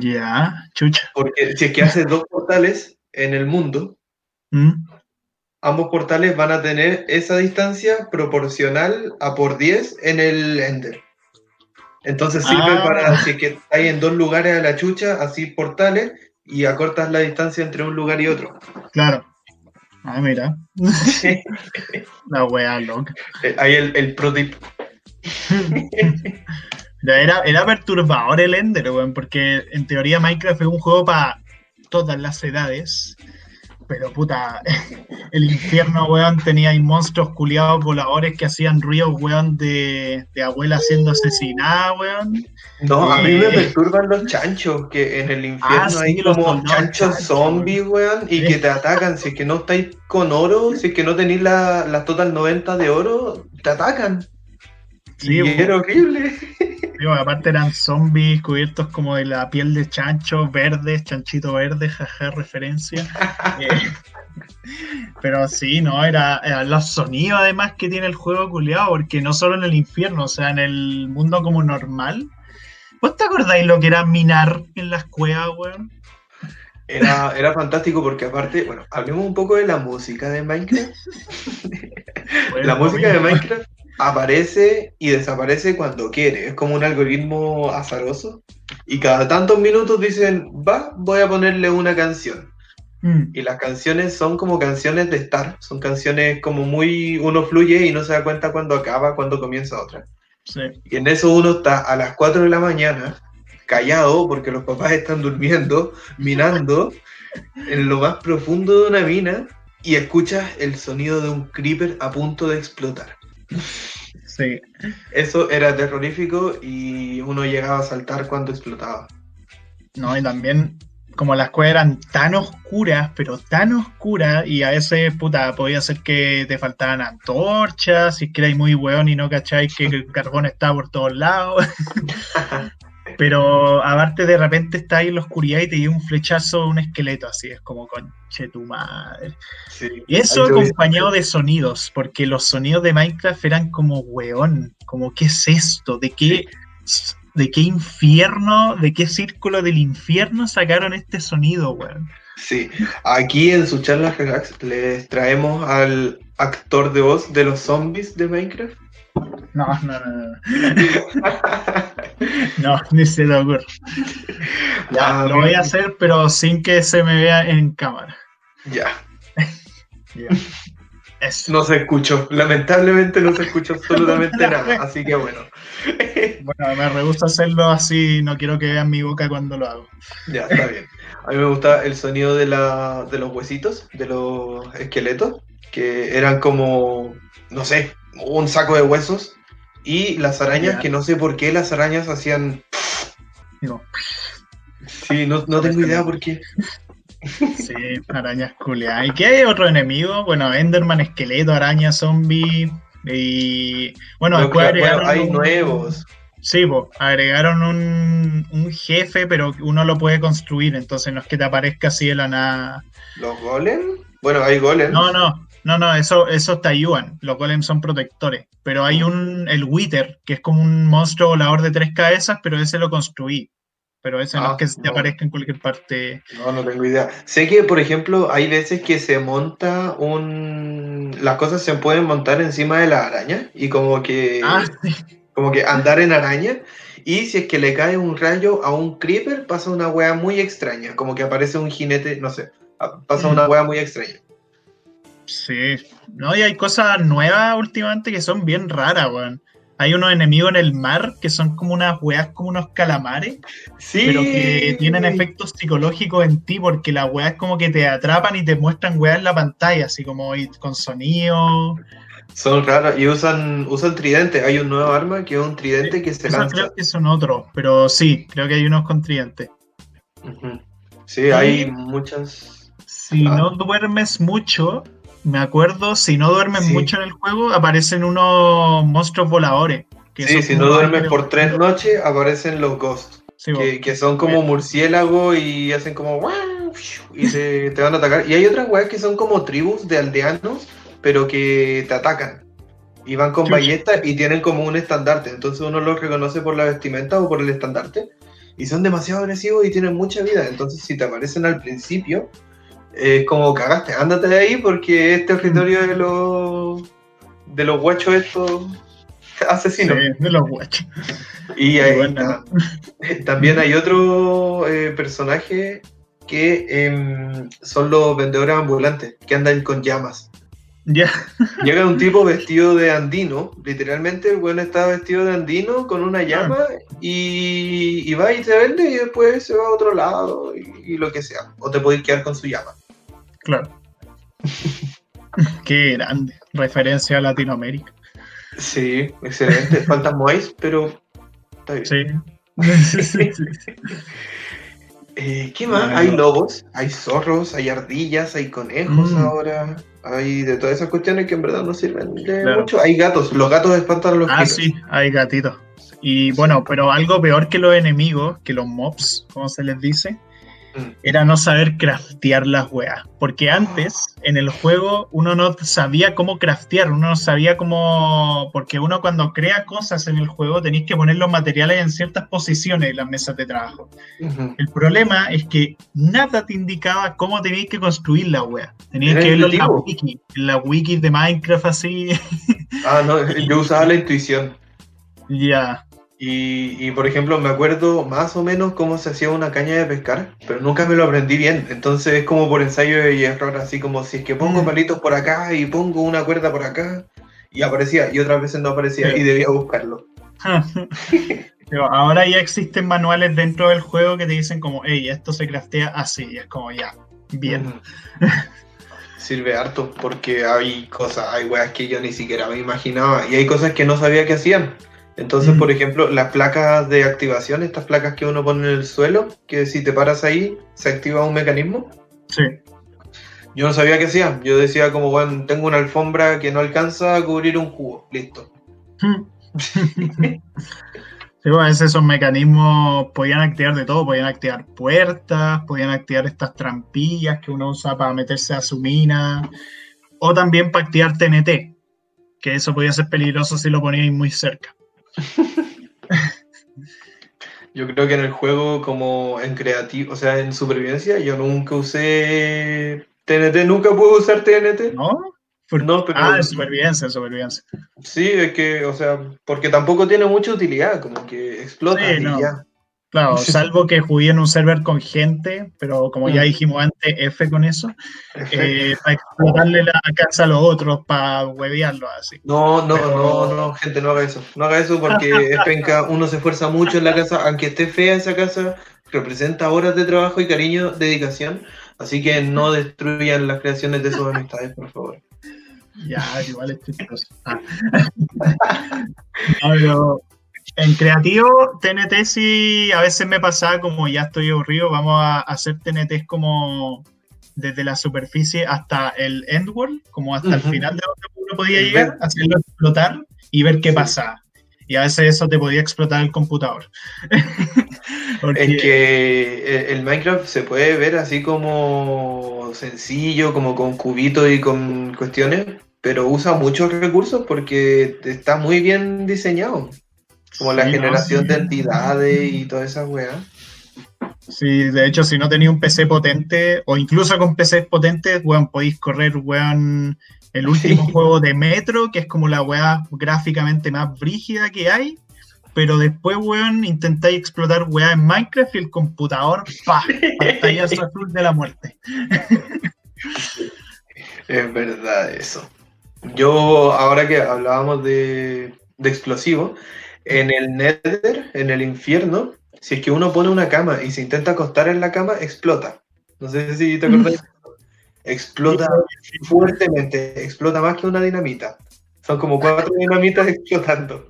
Ya, chucha.
Porque si es que haces dos portales en el mundo,
Mm,
ambos portales van a tener esa distancia proporcional a por 10 en el Ender. Entonces sirve
Ah.
para si que hay en dos lugares a la chucha, así portales, y acortas la distancia entre un lugar y otro.
Claro. Ah, mira. La wea loca.
Eh, Ahí el, el pro tip.
Ya Era, era perturbador el Ender, weón, porque en teoría Minecraft es un juego para todas las edades. Pero puta, el infierno, weón, tenía ahí monstruos culiados voladores que hacían ruidos, weón, de, de abuela siendo asesinada, weón.
No, a mí me
Eh.
perturban los chanchos, que en el infierno
Ah, sí,
hay
los
como
soldados
chanchos
chanchos,
zombies, weón, y que te atacan. Si es que no estáis con oro, si es que no tenéis la, las total 90 de oro, te atacan.
Sí,
y
weón.
era horrible.
Aparte eran zombies cubiertos como de la piel de chancho, verdes, chanchito verde, jaja, referencia. Eh, pero sí, no, era, era los sonidos además que tiene el juego culiado, porque no solo en el infierno, o sea, en el mundo como normal. ¿Vos te acordáis lo que era minar en las cuevas, weón?
Era, era fantástico porque aparte, bueno, hablemos un poco de la música de Minecraft. La música de. Minecraft aparece y desaparece cuando quiere. Es como un algoritmo azaroso. Y cada tantos minutos dicen, va, voy a ponerle una canción.
Mm,
Y las canciones son como canciones de estar. Son canciones como muy... Uno fluye y no se da cuenta cuando acaba, cuando comienza otra.
sí.
Y en eso uno está a las 4 de la mañana, callado, porque los papás están durmiendo, minando, en lo más profundo de una mina, y escuchas el sonido de un creeper a punto de explotar.
Sí.
Eso era terrorífico y uno llegaba a saltar cuando explotaba.
No, y también como las cuevas eran tan oscuras, pero tan oscuras, y a veces, puta, podía ser que te faltaban antorchas, si es que erais muy weón y no cacháis que el carbón estaba por todos lados. pero aparte de repente está ahí en la oscuridad y te dio un flechazo, un esqueleto, así es como conche tu madre.
Sí.
Y eso acompañado de sonidos, porque los sonidos de Minecraft eran como weón, como qué es esto, de qué, de qué infierno, de qué círculo del infierno sacaron este sonido, weón.
Sí, aquí en su charla les traemos al actor de voz de los zombies de Minecraft.
No, no, no, no. No, ni se te ocurre. Ya,
Ah,
lo voy a hacer, pero sin que se me vea en cámara.
Ya,
Ya. Eso.
no se escuchó. Lamentablemente no se escuchó absolutamente nada, así que bueno.
Bueno, me rehúso hacerlo así, no quiero que vean mi boca cuando lo hago.
Ya, está bien. A mí me gusta el sonido de, la, de los huesitos, de los esqueletos, que eran como, no sé, un saco de huesos. Y las arañas,
Ya.
que no sé por qué las arañas hacían...
Digo,
Sí, no, no tengo idea por qué.
Sí, arañas culeadas. ¿Y qué hay otro enemigo? Bueno, Enderman, esqueleto, araña, zombie. Y bueno,
No,
después agregaron.
hay
un-
nuevos.
Sí, po, agregaron un, un jefe, pero uno lo puede construir, entonces no es que te aparezca así de la nada.
¿Los golem? Bueno, hay golem.
No, no, no, no, eso, eso te ayudan. Los golems son protectores. Pero hay un, el Wither, que es como un monstruo volador de tres cabezas, pero ese lo construí. Pero ese no
Ah,
es que se te
no.
aparezca en cualquier parte.
No, no tengo idea. Sé que, por ejemplo, hay veces que se monta un... Las cosas se pueden montar encima de la araña y como que...
Ah, sí.
Como que andar en araña. Y si es que le cae un rayo a un creeper, pasa una wea muy extraña. Como que aparece un jinete, no sé. Pasa
Mm.
una wea muy extraña.
Sí, no, y hay cosas nuevas últimamente que son bien raras, weón. Hay unos enemigos en el mar que son como unas weas, como unos calamares,
Sí.
pero que tienen efectos psicológicos en ti, porque las weas como que te atrapan y te muestran weas en la pantalla, así como con sonido.
Son raros y usan, usan tridente. Hay un nuevo arma que es un tridente que se lanza.
creo que son otros, pero sí, creo que hay unos con tridentes.
Ujú. Sí, hay muchas.
Si
Ah.
no duermes mucho, me acuerdo, si no duermes
Sí.
mucho en el juego, aparecen unos monstruos voladores. que
Sí, si no duermes por tres noches, aparecen los ghosts.
Sí,
que, que son como murciélagos y hacen como y te, te van a atacar. Y hay otras weas que son como tribus de aldeanos, pero que te atacan. Y van con ballestas y tienen como un estandarte. Entonces uno los reconoce por la vestimenta o por el estandarte. Y son demasiado agresivos y tienen mucha vida. Entonces si te aparecen al principio, es como cagaste, ándate de ahí porque es territorio de los de los guachos estos asesino.
de los guachos.
Y también hay otro eh, personaje que em, son los vendedores ambulantes, que andan con llamas.
Ya.
Llega un tipo vestido de andino, literalmente el bueno está vestido de andino con una llama y, va y te vende y después se va a otro lado y, lo que sea. O te podéis quedar con su llama.
Claro. Qué grande. Referencia a Latinoamérica.
Sí, excelente. Faltan Moais, pero está
bien.
Sí. Eh, ¿Qué más? Hay lobos, hay zorros, hay ardillas, hay conejos mm. ahora. Hay de todas esas cuestiones que en verdad no sirven de mucho. Hay gatos, los gatos espantan a los
Ah, sí, hay gatitos. Y bueno, pero algo peor que los enemigos, que los mobs, como se les dice. Era no saber craftear las weas. Porque antes, en el juego, uno no sabía cómo craftear, uno no sabía cómo. Porque uno cuando crea cosas en el juego tenéis que poner los materiales en ciertas posiciones en las mesas de trabajo. El problema es que nada te indicaba cómo teníais que construir la wea. Teníais que verlo en la wiki, en la wiki de Minecraft así.
Ah, no, yo usaba la intuición.
Ya.
Y, por ejemplo, me acuerdo más o menos cómo se hacía una caña de pescar, pero nunca me lo aprendí bien. Entonces es como por ensayo y error, así como si es que pongo mm. palitos por acá y pongo una cuerda por acá, y aparecía, y otras veces no aparecía, y debía buscarlo.
ahora ya existen manuales dentro del juego que te dicen como, hey, esto se craftea así, y es como, ya, bien.
Sirve harto, porque hay cosas, hay weas que yo ni siquiera me imaginaba, y hay cosas que no sabía que hacían. Entonces, por ejemplo, las placas de activación, estas placas que uno pone en el suelo, que si te paras ahí, se activa un mecanismo.
Sí.
Yo no sabía qué hacía. Yo decía como, bueno, tengo una alfombra que no alcanza a cubrir un cubo. Listo.
sí, bueno, esos mecanismos podían activar de todo. Podían activar puertas, podían activar estas trampillas que uno usa para meterse a su mina. O también para activar TNT, que eso podía ser peligroso si lo poníais muy cerca.
Yo creo que en el juego, como en creativo, o sea, en supervivencia, yo nunca usé TNT, nunca pude usar TNT.
¿No?
No, pero...
Ah, en supervivencia, en supervivencia.
Sí, es que, o sea, porque tampoco tiene mucha utilidad, como que explota y ya.
Claro, salvo que jugué en un server con gente, pero como ya mm. dijimos antes, F con eso, eh, para explotarle la casa a los otros, para huevearlo así.
No, no, no, no, gente, no haga eso. No haga eso porque es penca, uno se esfuerza mucho en la casa, aunque esté fea esa casa, representa horas de trabajo y cariño, dedicación, así que no destruyan las creaciones de sus amistades, por favor.
Ya, igual es chistoso. Ah. no, en creativo, TNT sí a veces me pasaba como ya estoy aburrido, vamos a hacer TNT como desde la superficie hasta el endworld, como hasta el final de donde uno podía llegar, hacerlo explotar y ver qué pasa. Y a veces eso te podía explotar el computador.
Es que el Minecraft se puede ver así como sencillo, como con cubitos y con cuestiones, pero usa muchos recursos porque está muy bien diseñado. Como la generación de entidades y todas esas weas.
Sí, de hecho, si no tenéis un PC potente, o incluso con PCs potentes, weón, podéis correr, weón, el último juego de Metro, que es como la wea gráficamente más brígida que hay, pero después, weón, intentáis explotar weá en Minecraft y el computador, pa, pantallazo azul de la muerte.
es verdad eso. Yo, ahora que hablábamos de, de explosivos, en el Nether, en el infierno, si es que uno pone una cama y se intenta acostar en la cama, explota. No sé si te acuerdas. explota fuertemente, explota más que una dinamita. Son como cuatro dinamitas explotando.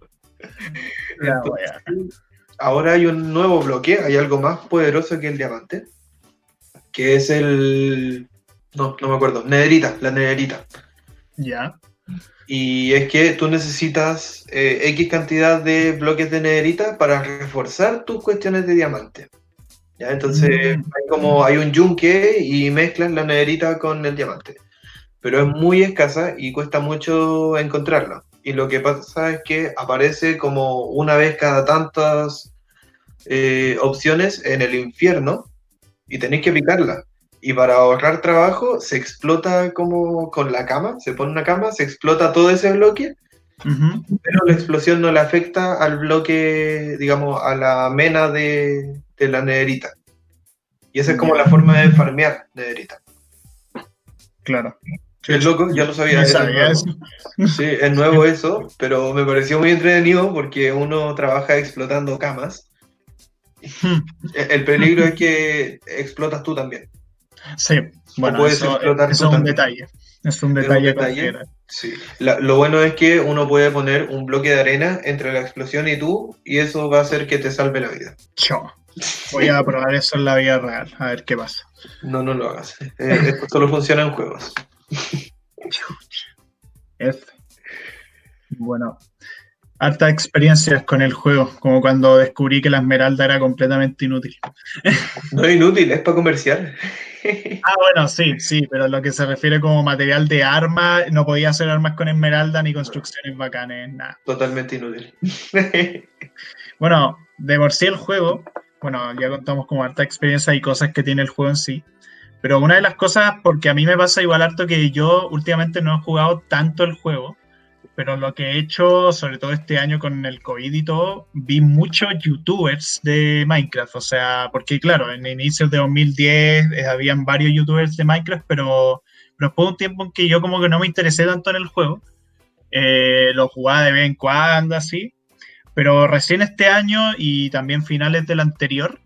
ahora hay un nuevo bloque, hay algo más poderoso que el diamante, que es el... No, no me acuerdo, nederita, la nederita.
Ya.
Y es que tú necesitas eh, X cantidad de bloques de nederita para reforzar tus cuestiones de diamante. ¿Ya? Entonces mm. hay como hay un yunque y mezclas la nederita con el diamante. Pero es muy escasa y cuesta mucho encontrarla. Y lo que pasa es que aparece como una vez cada tantas eh, opciones en el infierno y tenéis que picarla. Y para ahorrar trabajo se explota como con la cama, se pone una cama, se explota todo ese bloque pero la explosión no le afecta al bloque, digamos, a la mena de, la nederita. Y esa es como la forma de farmear nederita.
Claro.
Es loco, ya lo sabía. eso. Sí, es nuevo eso, pero me pareció muy entretenido porque uno trabaja explotando camas. Hmm. El peligro es que explotas tú también.
Sí, bueno, eso, es un detalle. Es un detalle.
Sí. lo bueno es que uno puede poner un bloque de arena entre la explosión y tú, y eso va a hacer que te salve la vida.
Yo. Voy a probar eso en la vida real, a ver qué pasa.
No, no lo hagas. Eh, esto solo funciona en juegos.
Bueno, harta experiencias con el juego, como cuando descubrí que la esmeralda era completamente inútil.
No es inútil, es para comerciar.
Ah, bueno, sí, sí, pero lo que se refiere como material de arma, no podía hacer armas con esmeralda ni construcciones bacanes, nada.
Totalmente inútil.
Bueno, de por sí el juego, bueno, ya contamos como harta experiencia y cosas que tiene el juego en sí, pero una de las cosas, porque a mí me pasa igual harto que yo últimamente no he jugado tanto el juego, pero lo que he hecho, sobre todo este año con el COVID y todo, vi muchos youtubers de Minecraft. O sea, porque claro, en inicios de 2010 eh, habían varios youtubers de Minecraft, pero, pero un tiempo en que yo como que no me interesé tanto en el juego, eh, lo jugaba de vez en cuando, así. Pero recién este año y también finales del anterior,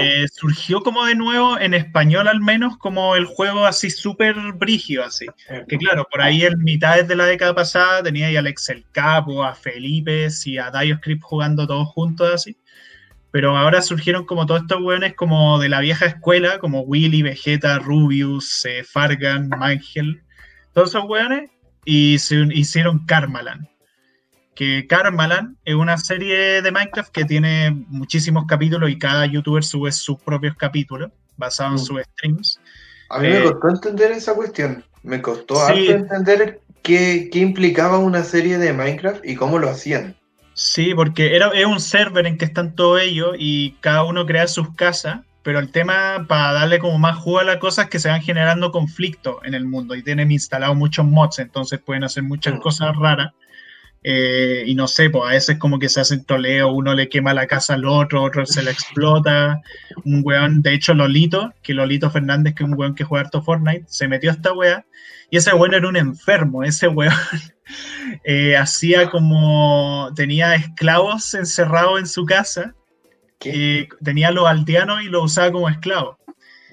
eh, surgió como de nuevo en español al menos como el juego así súper brígido así. Que claro, por ahí en mitades de la década pasada tenía a Alex el Capo, a Felipe y a Dioscript jugando todos juntos así. Pero ahora surgieron como todos estos hueones como de la vieja escuela, como Willy, Vegeta, Rubius, eh, Fargan, Mangel, todos esos hueones, y se hicieron Karmalan que Karmalan es una serie de Minecraft que tiene muchísimos capítulos y cada youtuber sube sus propios capítulos basados en mm. sus streams.
A mí me eh, costó entender esa cuestión. Me costó entender qué, implicaba una serie de Minecraft y cómo lo hacían.
Sí, porque era, es un server en que están todos ellos y cada uno crea sus casas, pero el tema para darle como más jugo a la cosa es que se van generando conflictos en el mundo y tienen instalado muchos mods, entonces pueden hacer muchas mm. cosas raras. Eh, y no sé, pues a veces como que se hacen troleo, uno le quema la casa al otro, otro se le explota. Un weón, de hecho Lolito, que Lolito Fernández, que es un weón que juega harto Fortnite, se metió a esta wea y ese weón era un enfermo, ese weón eh, hacía como, tenía esclavos encerrados en su casa, que tenía los aldeanos y los usaba como esclavos.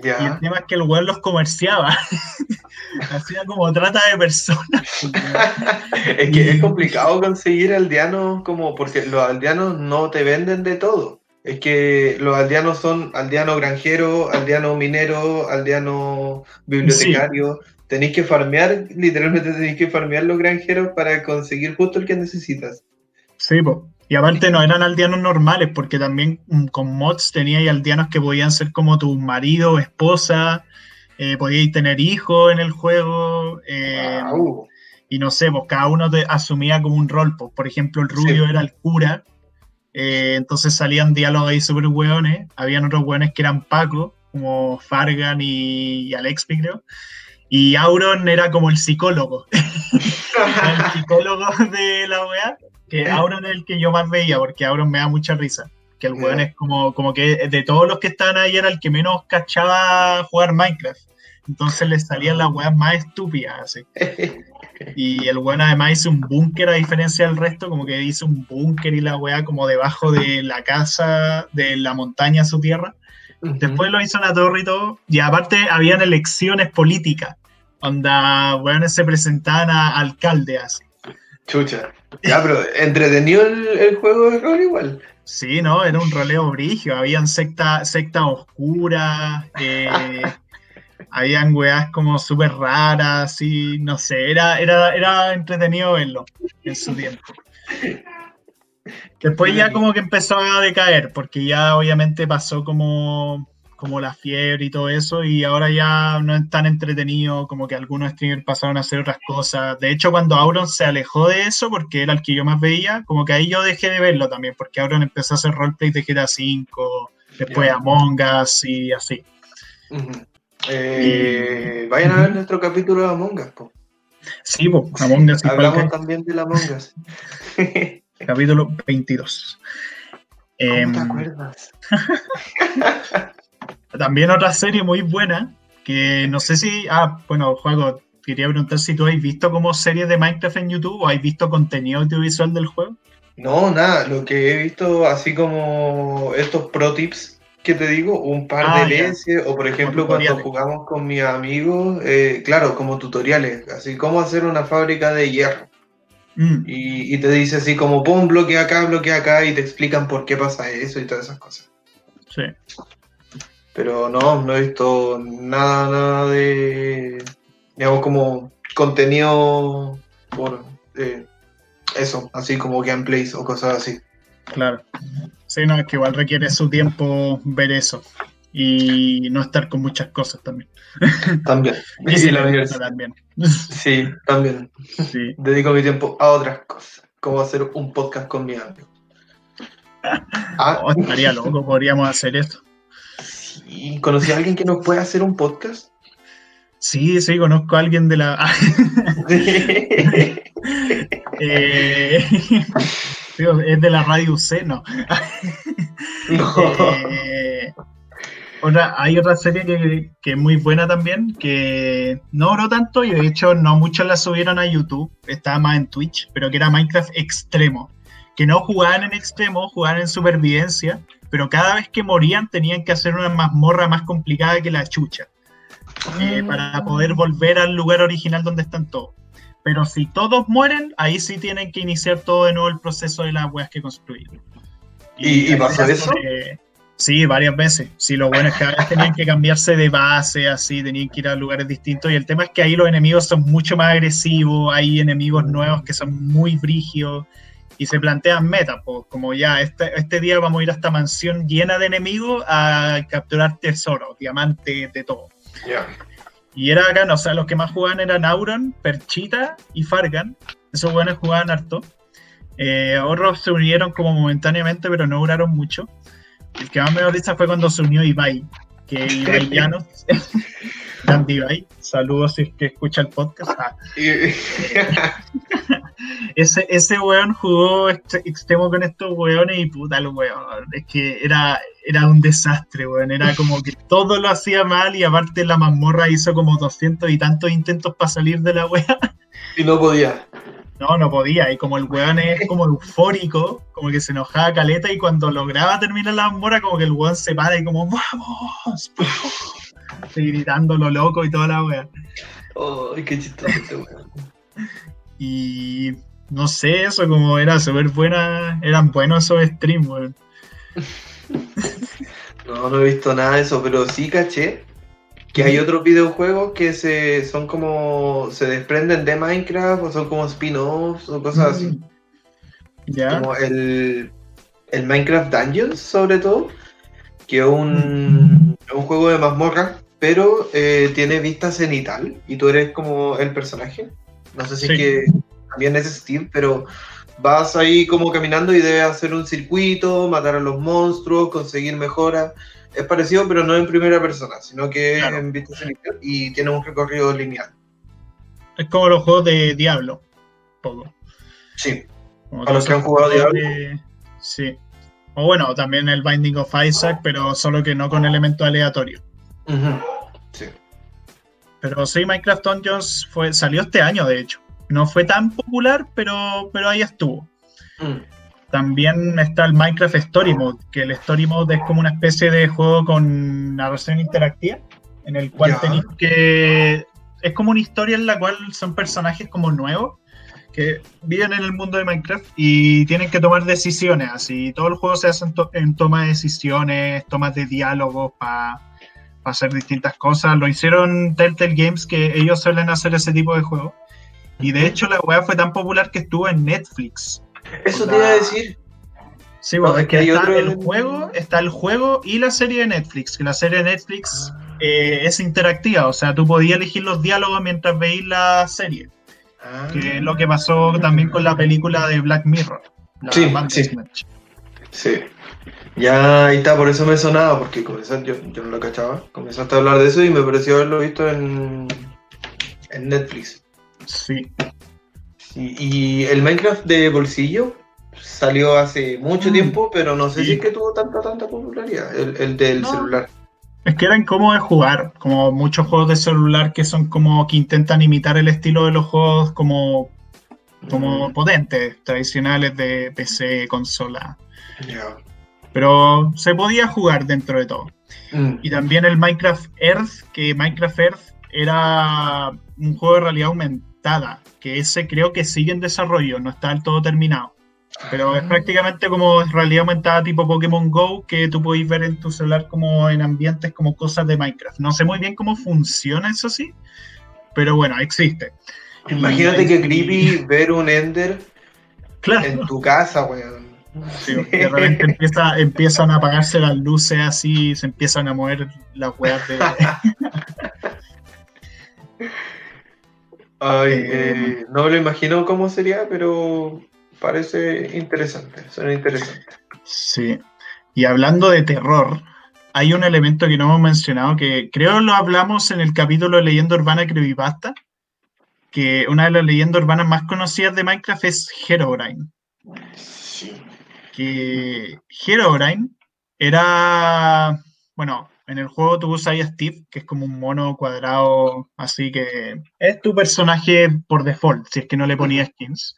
Y el tema es que el weón los comerciaba. Hacía como trata de personas.
es que es complicado conseguir aldeanos como porque los aldeanos no te venden de todo. Es que los aldeanos son aldeano granjero, aldeano minero, aldeano bibliotecario. Tenéis que farmear, literalmente tenéis que farmear los granjeros para conseguir justo el que necesitas.
Sí. Y aparte no eran aldeanos normales, porque también mm, con mods tenía aldeanos que podían ser como tu marido, esposa, eh, podíais tener hijos en el juego. Eh, y no sé, pues cada uno te asumía como un rol. Pues, por ejemplo, el rubio era el cura. Eh, entonces salían diálogos ahí súper hueones. Habían otros hueones que eran Paco, como Fargan y, Alex, creo. Y Auron era como el psicólogo. el psicólogo de la wea que Auron es el que yo más veía, porque Auron me da mucha risa. Que el weón es como, como que de todos los que estaban ahí era el que menos cachaba jugar Minecraft. Entonces le salían las weas más estúpidas, así. Y el weón además hizo un búnker a diferencia del resto, como que hizo un búnker y la wea como debajo de la casa, de la montaña, su tierra. Después lo hizo una torre y todo. Y aparte habían elecciones políticas, donde weones se presentaban a alcalde así.
Chucha. Ya, pero entretenido el, juego de rol igual.
Sí, no, era un roleo brigio. Habían sectas secta oscuras, eh, habían weas como súper raras, y no sé, era, era, era entretenido verlo en su tiempo. Después ya como que empezó a decaer, porque ya obviamente pasó como como la fiebre y todo eso, y ahora ya no es tan entretenido como que algunos streamers pasaron a hacer otras cosas. De hecho, cuando Auron se alejó de eso, porque era el que yo más veía, como que ahí yo dejé de verlo también, porque Auron empezó a hacer roleplay de GTA V, después Among Us y así.
Eh, vayan a ver nuestro capítulo de Among Us,
Sí, pues, Among Us.
Hablamos también de la Among Us.
capítulo 22.
¿Cómo
Em,
te acuerdas?
También otra serie muy buena, que no sé si... Ah, bueno, Juego, quería preguntar si tú has visto como series de Minecraft en YouTube o has visto contenido audiovisual del juego.
No, nada, lo que he visto así como estos pro tips que te digo, un par
Ah,
de
ya.
veces, o por ejemplo cuando jugamos con mis amigos, eh, claro, como tutoriales, así como hacer una fábrica de hierro.
Mm,
Y, y te dice así como pon bloque acá, bloque acá, y te explican por qué pasa eso y todas esas cosas.
sí.
Pero no, no he visto nada, nada de, digamos, como contenido por eh, eso, así como gameplays o cosas así.
Claro. Sí, no, es que igual requiere su tiempo ver eso. Y no estar con muchas cosas también.
También.
Y si
la universidad.
también.
Sí, también.
Sí.
Dedico mi tiempo a otras cosas, como hacer un podcast con mi amigo. Ah,
Oh, estaría loco, podríamos hacer eso.
Sí. ¿Conocí a alguien que nos pueda hacer un podcast?
Sí, sí, conozco a alguien de la. Eh, es de la radio UC, no.
no.
Eh, otra, hay otra serie que, que es muy buena también, que no duró tanto y de hecho no muchos la subieron a YouTube, estaba más en Twitch, pero que era Minecraft Extremo, que no jugaban en extremo, jugaban en supervivencia, pero cada vez que morían tenían que hacer una mazmorra más complicada que la chucha, eh, para poder volver al lugar original donde están todos. Pero si todos mueren, ahí sí tienen que iniciar todo de nuevo el proceso de las weas que construyeron.
¿Y- y pasó eso?
Eh, sí, varias veces. Sí, lo bueno es que cada vez tenían que cambiarse de base, así, tenían que ir a lugares distintos. Y el tema es que ahí los enemigos son mucho más agresivos, hay enemigos nuevos que son muy brígidos y se plantean metas, pues, como ya este, este día vamos a ir a esta mansión llena de enemigos a capturar tesoros, diamantes, de todo. Y era acá, o sea, los que más jugaban eran Auron, Perchita y Fargan. Esos buenos jugaban harto. Eh, otros se unieron como momentáneamente, pero no duraron mucho. El que más me dio risa fue cuando se unió Ibai, que grande Ibai, saludos si es que escucha el podcast. Ah, ese, ese weón jugó ex- extremo con estos weones y puta el weón. Es que era, era un desastre, weón. Era como que todo lo hacía mal y aparte la mazmorra hizo como 200 y tantos intentos para salir de la wea.
y no podía.
No, no podía. Y como el weón es como eufórico, como que se enojaba caleta y cuando lograba terminar la mazmorra, como que el weón se para y como ¡Vamos! Así gritando lo loco y toda la wea.
Ay, qué chistoso este weón.
Y no sé, eso como era súper buena, eran buenos esos streams, weón.
No, no he visto nada de eso, pero sí caché que hay otros videojuegos que se son como se desprenden de Minecraft o son como spin-offs o cosas así.
Ya.
Como el, el Minecraft Dungeons, sobre todo, que es un, es un juego de mazmorra, pero eh, tiene vista cenital y tú eres como el personaje. No sé si
Sí.
es que también es Steve, pero vas ahí como caminando y debes hacer un circuito, matar a los monstruos, conseguir mejoras. Es parecido, pero no en primera persona, sino que
Claro.
en vista cenital y tiene un recorrido lineal.
Es como los juegos de Diablo. Poco.
Sí,
Como
Para los que han jugado Diablo.
de- Sí. O bueno, también el Binding of Isaac, pero solo que no con elementos aleatorios.
Sí.
Pero sí, Minecraft Dungeons fue, salió este año, de hecho. No fue tan popular, pero, pero ahí estuvo.
Mm.
También está el Minecraft Story Mode, que el Story Mode es como una especie de juego con narración interactiva, en el cual
Ya.
tenéis que... Es como una historia en la cual son personajes como nuevos, que viven en el mundo de Minecraft y tienen que tomar decisiones, así. Todo el juego se hace en, to- en toma de decisiones, tomas de diálogos para hacer distintas cosas. Lo hicieron Telltale Games, que ellos suelen hacer ese tipo de juegos. Y de hecho la weá fue tan popular que estuvo en Netflix.
Eso te iba a decir.
Sí,
No,
bueno,
es que
está
otro-
el juego, está el juego y la serie de Netflix, que la serie de Netflix eh, es interactiva, o sea, tú podías elegir los diálogos mientras veías la serie,
Ah.
que es lo que pasó también con la película de Black Mirror. La
Sí,
Bandersnatch.
sí. Sí. Ya ahí está, por eso me sonaba, porque comenzaste, yo, yo no lo cachaba. Comenzaste a hablar de eso y me pareció haberlo visto en, en Netflix.
Sí.
Y el Minecraft de bolsillo salió hace mucho
Mm.
tiempo, pero no sé
Sí.
si es que tuvo tanta, tanta popularidad, el, el del
No.
celular.
Es que era incómodo de jugar, como muchos juegos de celular que son como que intentan imitar el estilo de los juegos como, como
Mm,
potentes, tradicionales de PC, consola.
ya.
Pero se podía jugar dentro de todo.
Mm,
Y también el Minecraft Earth, que Minecraft Earth era un juego de realidad aumentada, que ese creo que sigue en desarrollo, no está del todo terminado. Pero es
Ah.
prácticamente como realidad aumentada tipo Pokémon Go, que tú podéis ver en tu celular como en ambientes como cosas de Minecraft. No sé muy bien cómo funciona eso sí, pero bueno, existe.
Imagínate que creepy ver un Ender
Claro,
en tu casa, weón.
sí, de repente empieza, empiezan a apagarse las luces así, se empiezan a mover las weas de...
Ay,
Eh,
eh, no lo imagino cómo sería, pero parece interesante, suena interesante.
Sí. Y hablando de terror, hay un elemento que no hemos mencionado que creo lo hablamos en el capítulo de Leyenda Urbana Creepypasta, que una de las leyendas urbanas más conocidas de Minecraft es Herobrine.
Sí.
Que Herobrine era, bueno, en el juego tú usas a Steve, que es como un mono cuadrado, así que es tu personaje por default, si es que no le ponías skins.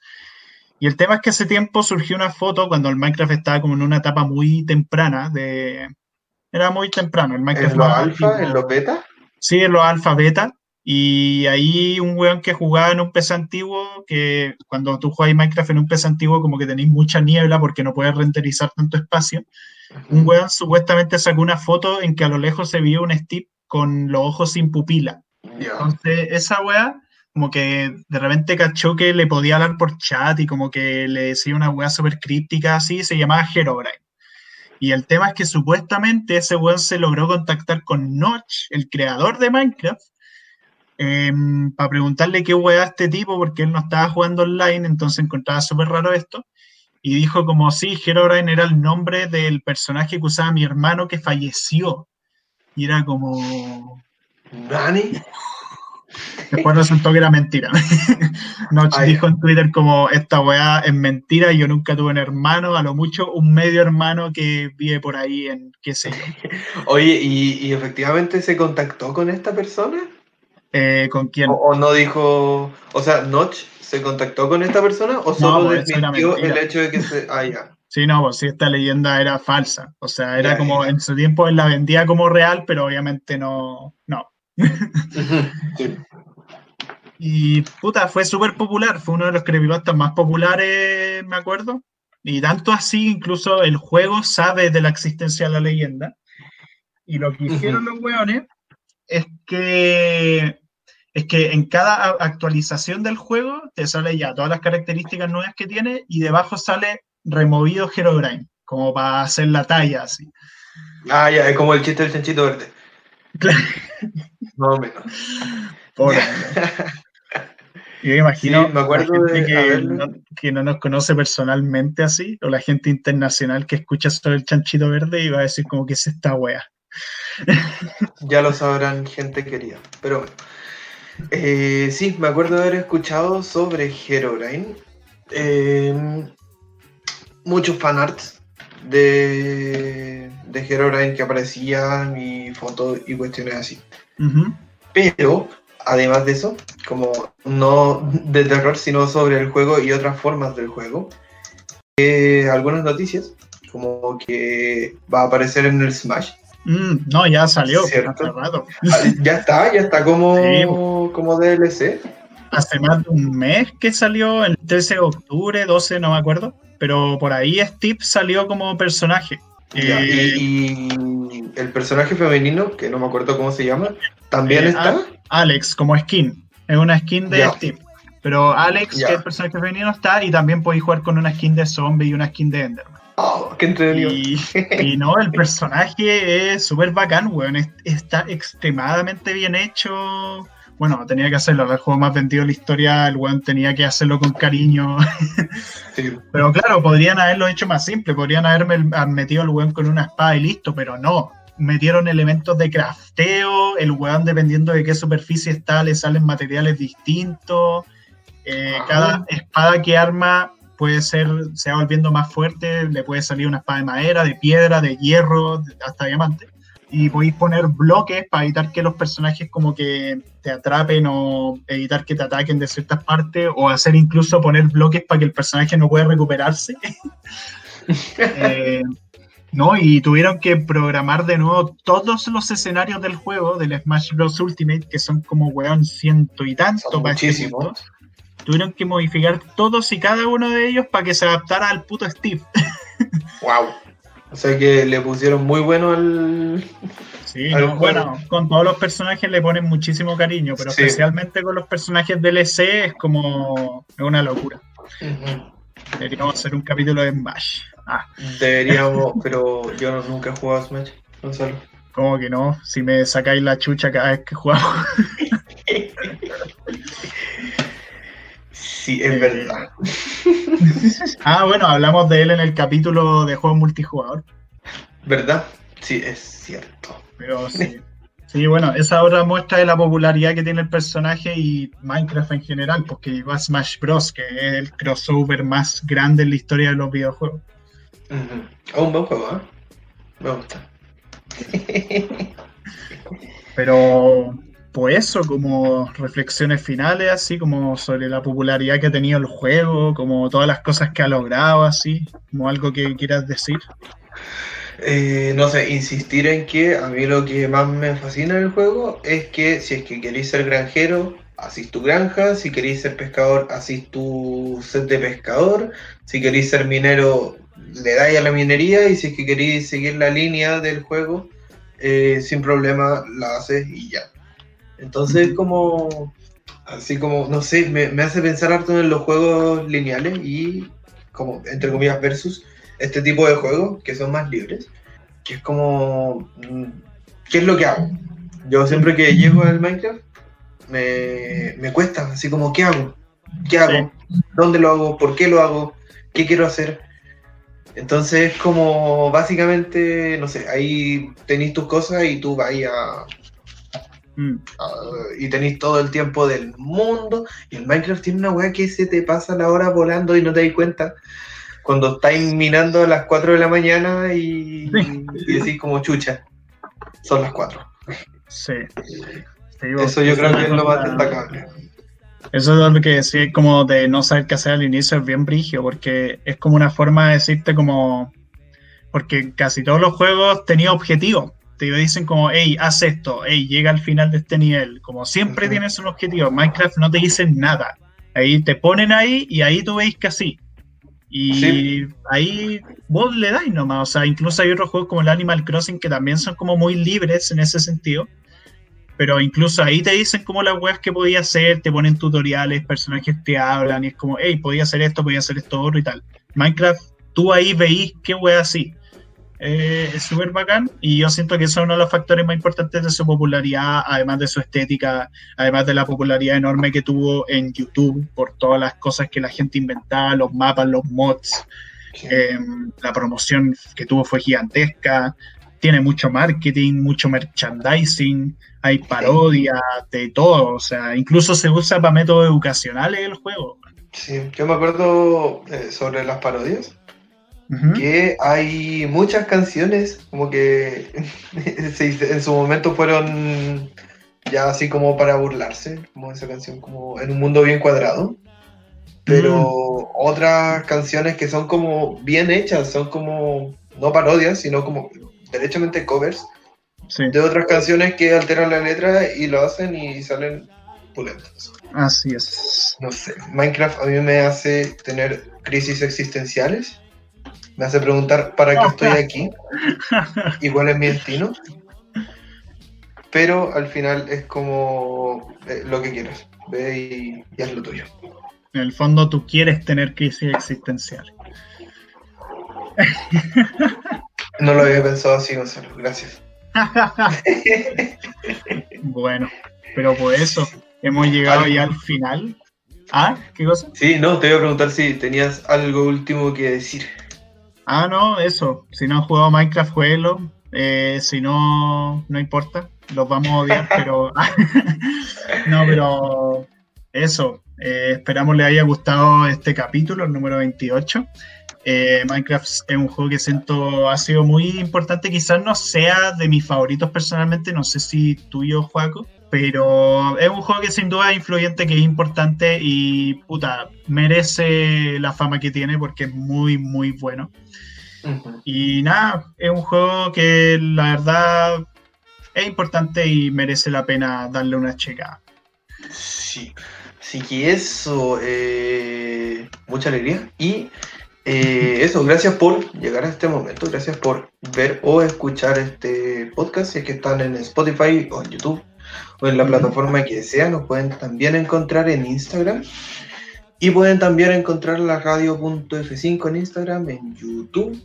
Y el tema es que hace tiempo surgió una foto cuando el Minecraft estaba como en una etapa muy temprana de... Era muy temprano, el Minecraft
¿En los alfa? ¿En los beta?
Sí, en los alfa beta. Y ahí un weón que jugaba en un PC antiguo, que cuando tú juegas Minecraft en un PC antiguo como que tenéis mucha niebla porque no puedes renderizar tanto espacio, un weón supuestamente sacó una foto en que a lo lejos se vio un Steve con los ojos sin pupila. Entonces, esa weá, como que de repente cachó que le podía hablar por chat y como que le decía una weá súper críptica así, se llamaba Herobrine. Y el tema es que supuestamente ese weón se logró contactar con Notch, el creador de Minecraft, para preguntarle qué weá este tipo, porque él no estaba jugando online, entonces encontraba súper raro esto. Y dijo como, sí, Herobrine era el nombre del personaje que usaba mi hermano que falleció. Y era como,
¿Dani?
Después resultó que era mentira. Notch
Ah, ya.
dijo en Twitter como esta weá es mentira, yo nunca tuve un hermano, a lo mucho un medio hermano que vive por ahí en qué sé yo.
Oye, ¿y, y efectivamente se contactó con esta persona?
Eh, ¿Con?
¿O, o no dijo, o sea, Notch se contactó con esta persona o solo
pues, eso era
desmintió el hecho de que se... Ah, ya.
Sí, no, pues sí, esta leyenda era falsa. O sea, era
Ya,
como
ya.
en su tiempo él la vendía como real, pero obviamente no. No.
Sí.
Y puta, fue súper popular, fue uno de los creepypastas más populares, me acuerdo. Y tanto así, incluso el juego sabe de la existencia de la leyenda. Y lo que hicieron los weones es que es que en cada actualización del juego te sale ya todas las características nuevas que tiene y debajo sale removido Herobrine, como para hacer la talla así.
Ah, ya, es como el chiste del chanchito verde.
Claro.
Más o menos.
Pobre. Yo me imagino
Sí, me acuerdo
la gente
de
que, no, que no nos conoce personalmente así, o la gente internacional que escucha sobre el chanchito verde y va a decir como que es esta wea.
Ya lo sabrán, gente querida. Pero bueno. Eh, sí, me acuerdo de haber escuchado sobre Herobrine. Eh, muchos fanarts de, de Herobrine que aparecían y fotos y cuestiones así. Pero, además de eso, como no de terror, sino sobre el juego y otras formas del juego, eh, algunas noticias, como que va a aparecer en el Smash.
Mm, no, ya salió
Cierto.
hace rato.
Ah, Ya está, ya está como,
Sí.
como DLC.
Hace más de un mes que salió, el 13 de octubre, 12, no me acuerdo. Pero por ahí Steve salió como personaje.
Ya,
Eh,
y, y el personaje femenino, que no me acuerdo cómo se llama, también
Eh,
está.
Alex como skin. Es una skin de
Ya.
Steve. Pero Alex,
Ya.
que es el personaje femenino, está y también podéis jugar con una skin de zombie y una skin de Enderman.
Oh, qué entretenido.
Y, y no, el personaje es súper bacán, weón. Es- Está extremadamente bien hecho. Bueno, tenía que hacerlo. Era el juego más vendido de la historia. El weón tenía que hacerlo con cariño.
Sí.
Pero claro, podrían haberlo hecho más simple. Podrían haberme metido al weón con una espada y listo, pero no. Metieron elementos de crafteo. El weón, dependiendo de qué superficie está, le salen materiales distintos. Eh, cada espada que arma puede ser, se va volviendo más fuerte, le puede salir una espada de madera, de piedra, de hierro, hasta diamante. Y podéis poner bloques para evitar que los personajes como que te atrapen o evitar que te ataquen de ciertas partes o hacer incluso poner bloques para que el personaje no pueda recuperarse. eh, ¿no? Y tuvieron que programar de nuevo todos los escenarios del juego, del Smash Bros. Ultimate, que son como, weón, ciento y tanto.
Son
este
muchísimos.
Tuvieron que modificar todos y cada uno de ellos para que se adaptara al puto Steve.
Wow. O sea que le pusieron muy bueno al.
Sí,
Al
no,
juego.
bueno, con todos los personajes le ponen muchísimo cariño, pero
Sí.
especialmente con los personajes DLC es como es una locura. Deberíamos hacer un capítulo de Smash. Ah,
Deberíamos, pero yo no- nunca he jugado a Smash. Gonzalo.
como que no, si me sacáis la chucha cada vez que jugamos.
Sí, es
Eh,
verdad.
Ah, bueno, hablamos de él en el capítulo de juegos multijugador.
¿Verdad? Sí, es cierto.
Pero sí. Sí, bueno, esa otra muestra de la popularidad que tiene el personaje y Minecraft en general, porque llegó a Smash Bros., que es el crossover más grande en la historia de los videojuegos.
Ujú. Oh, un buen juego, ¿eh? Me gusta.
Pero, pues eso, como reflexiones finales, así como sobre la popularidad que ha tenido el juego, como todas las cosas que ha logrado, así, como algo que quieras decir.
Eh, no sé, insistir en que a mí lo que más me fascina del juego es que si es que queréis ser granjero, hacís tu granja, si queréis ser pescador, hacís tu set de pescador, si queréis ser minero, le dais a la minería y si es que queréis seguir la línea del juego, eh, sin problema la haces y ya. Entonces como, así como, no sé, me, me hace pensar harto en los juegos lineales y como, entre comillas, versus este tipo de juegos que son más libres, que es como, mm, ¿qué es lo que hago? Yo siempre que llego al Minecraft me, me cuesta, así como, ¿qué hago? ¿Qué hago? ¿Dónde lo hago? ¿Por qué lo hago? ¿Qué quiero hacer? Entonces, como básicamente, no sé, ahí tenéis tus cosas y tú vas a,
Mm.
a- y tenéis todo el tiempo del mundo. Y el Minecraft tiene una weá que se te pasa la hora volando y no te das cuenta. Cuando estáis minando a las 4 de la mañana y, y decís como chucha, son las 4.
Sí. Sí,
Eso yo creo que es lo más destacable.
Eso es lo que decía, como de no saber qué hacer al inicio, es bien brigio, porque es como una forma de decirte como... Porque casi todos los juegos tenían objetivos. Te dicen como, hey, haz esto, hey, llega al final de este nivel. Como siempre
Ujú.
tienes un objetivo. Minecraft no te dicen nada. Ahí te ponen ahí y ahí tú veis que así. Y
Sí.
ahí vos le dais nomás. O sea, incluso hay otros juegos como el Animal Crossing que también son como muy libres en ese sentido. Pero incluso ahí te dicen como las weas que podías hacer, te ponen tutoriales, personajes te hablan y es como, hey, podía hacer esto, podía hacer esto otro y tal. Minecraft, tú ahí veís qué wea así. Eh, es súper bacán y yo siento que eso es uno de los factores más importantes de su popularidad, además de su estética, además de la popularidad enorme que tuvo en YouTube por todas las cosas que la gente inventaba, los mapas, los mods, eh, la promoción que tuvo fue gigantesca, tiene mucho marketing, mucho merchandising, hay parodias de todo, o sea, incluso se usa para métodos educacionales el juego.
Sí, yo me acuerdo eh, sobre las parodias,
Ujú.
que hay muchas canciones como que en su momento fueron ya así como para burlarse, como esa canción como en un mundo bien cuadrado. Pero otras canciones que son como bien hechas, son como no parodias, sino como derechamente covers
Sí,
de otras canciones que alteran la letra y lo hacen y salen pulentos.
así es.
No sé, Minecraft a mí me hace tener crisis existenciales, me hace preguntar para qué estoy aquí, igual es mi destino, pero al final es como eh, lo que quieras, ve y, y haz lo tuyo.
En el fondo tú quieres tener crisis existenciales.
No lo había pensado así, Gonzalo, gracias.
bueno, pero por eso hemos llegado
Algo.
ya al final. ¿Ah? ¿Qué cosa?
Sí, no, te iba a preguntar si tenías algo último que decir.
Ah, no, eso. Si no han jugado Minecraft, jueguelo. Eh, si no, no importa. Los vamos a odiar, pero. no, pero. Eso. Eh, esperamos le haya gustado este capítulo, el número 28. Eh, Minecraft es un juego que siento ha sido muy importante. Quizás no sea de mis favoritos personalmente, no sé si tuyo, Juaco, pero es un juego que sin duda es influyente, que es importante y puta, merece la fama que tiene porque es muy, muy bueno. Y nada, es un juego que la verdad es importante y merece la pena darle una checa.
Sí, sí que eso, eh, mucha alegría. Y eh, eso, gracias por llegar a este momento, gracias por ver o escuchar este podcast, si es que están en Spotify o en YouTube o en la plataforma que sea, nos pueden también encontrar en Instagram. Y pueden también encontrar la radio.f5 en Instagram, en YouTube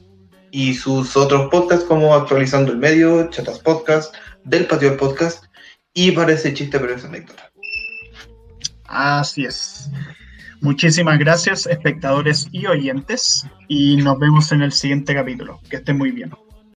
y sus otros podcasts como Actualizando el Medio, Chatas Podcast, Del Patio del Podcast y Parece Chiste pero es anécdota.
Así es. Muchísimas gracias, espectadores y oyentes, y nos vemos en el siguiente capítulo. Que estén muy bien.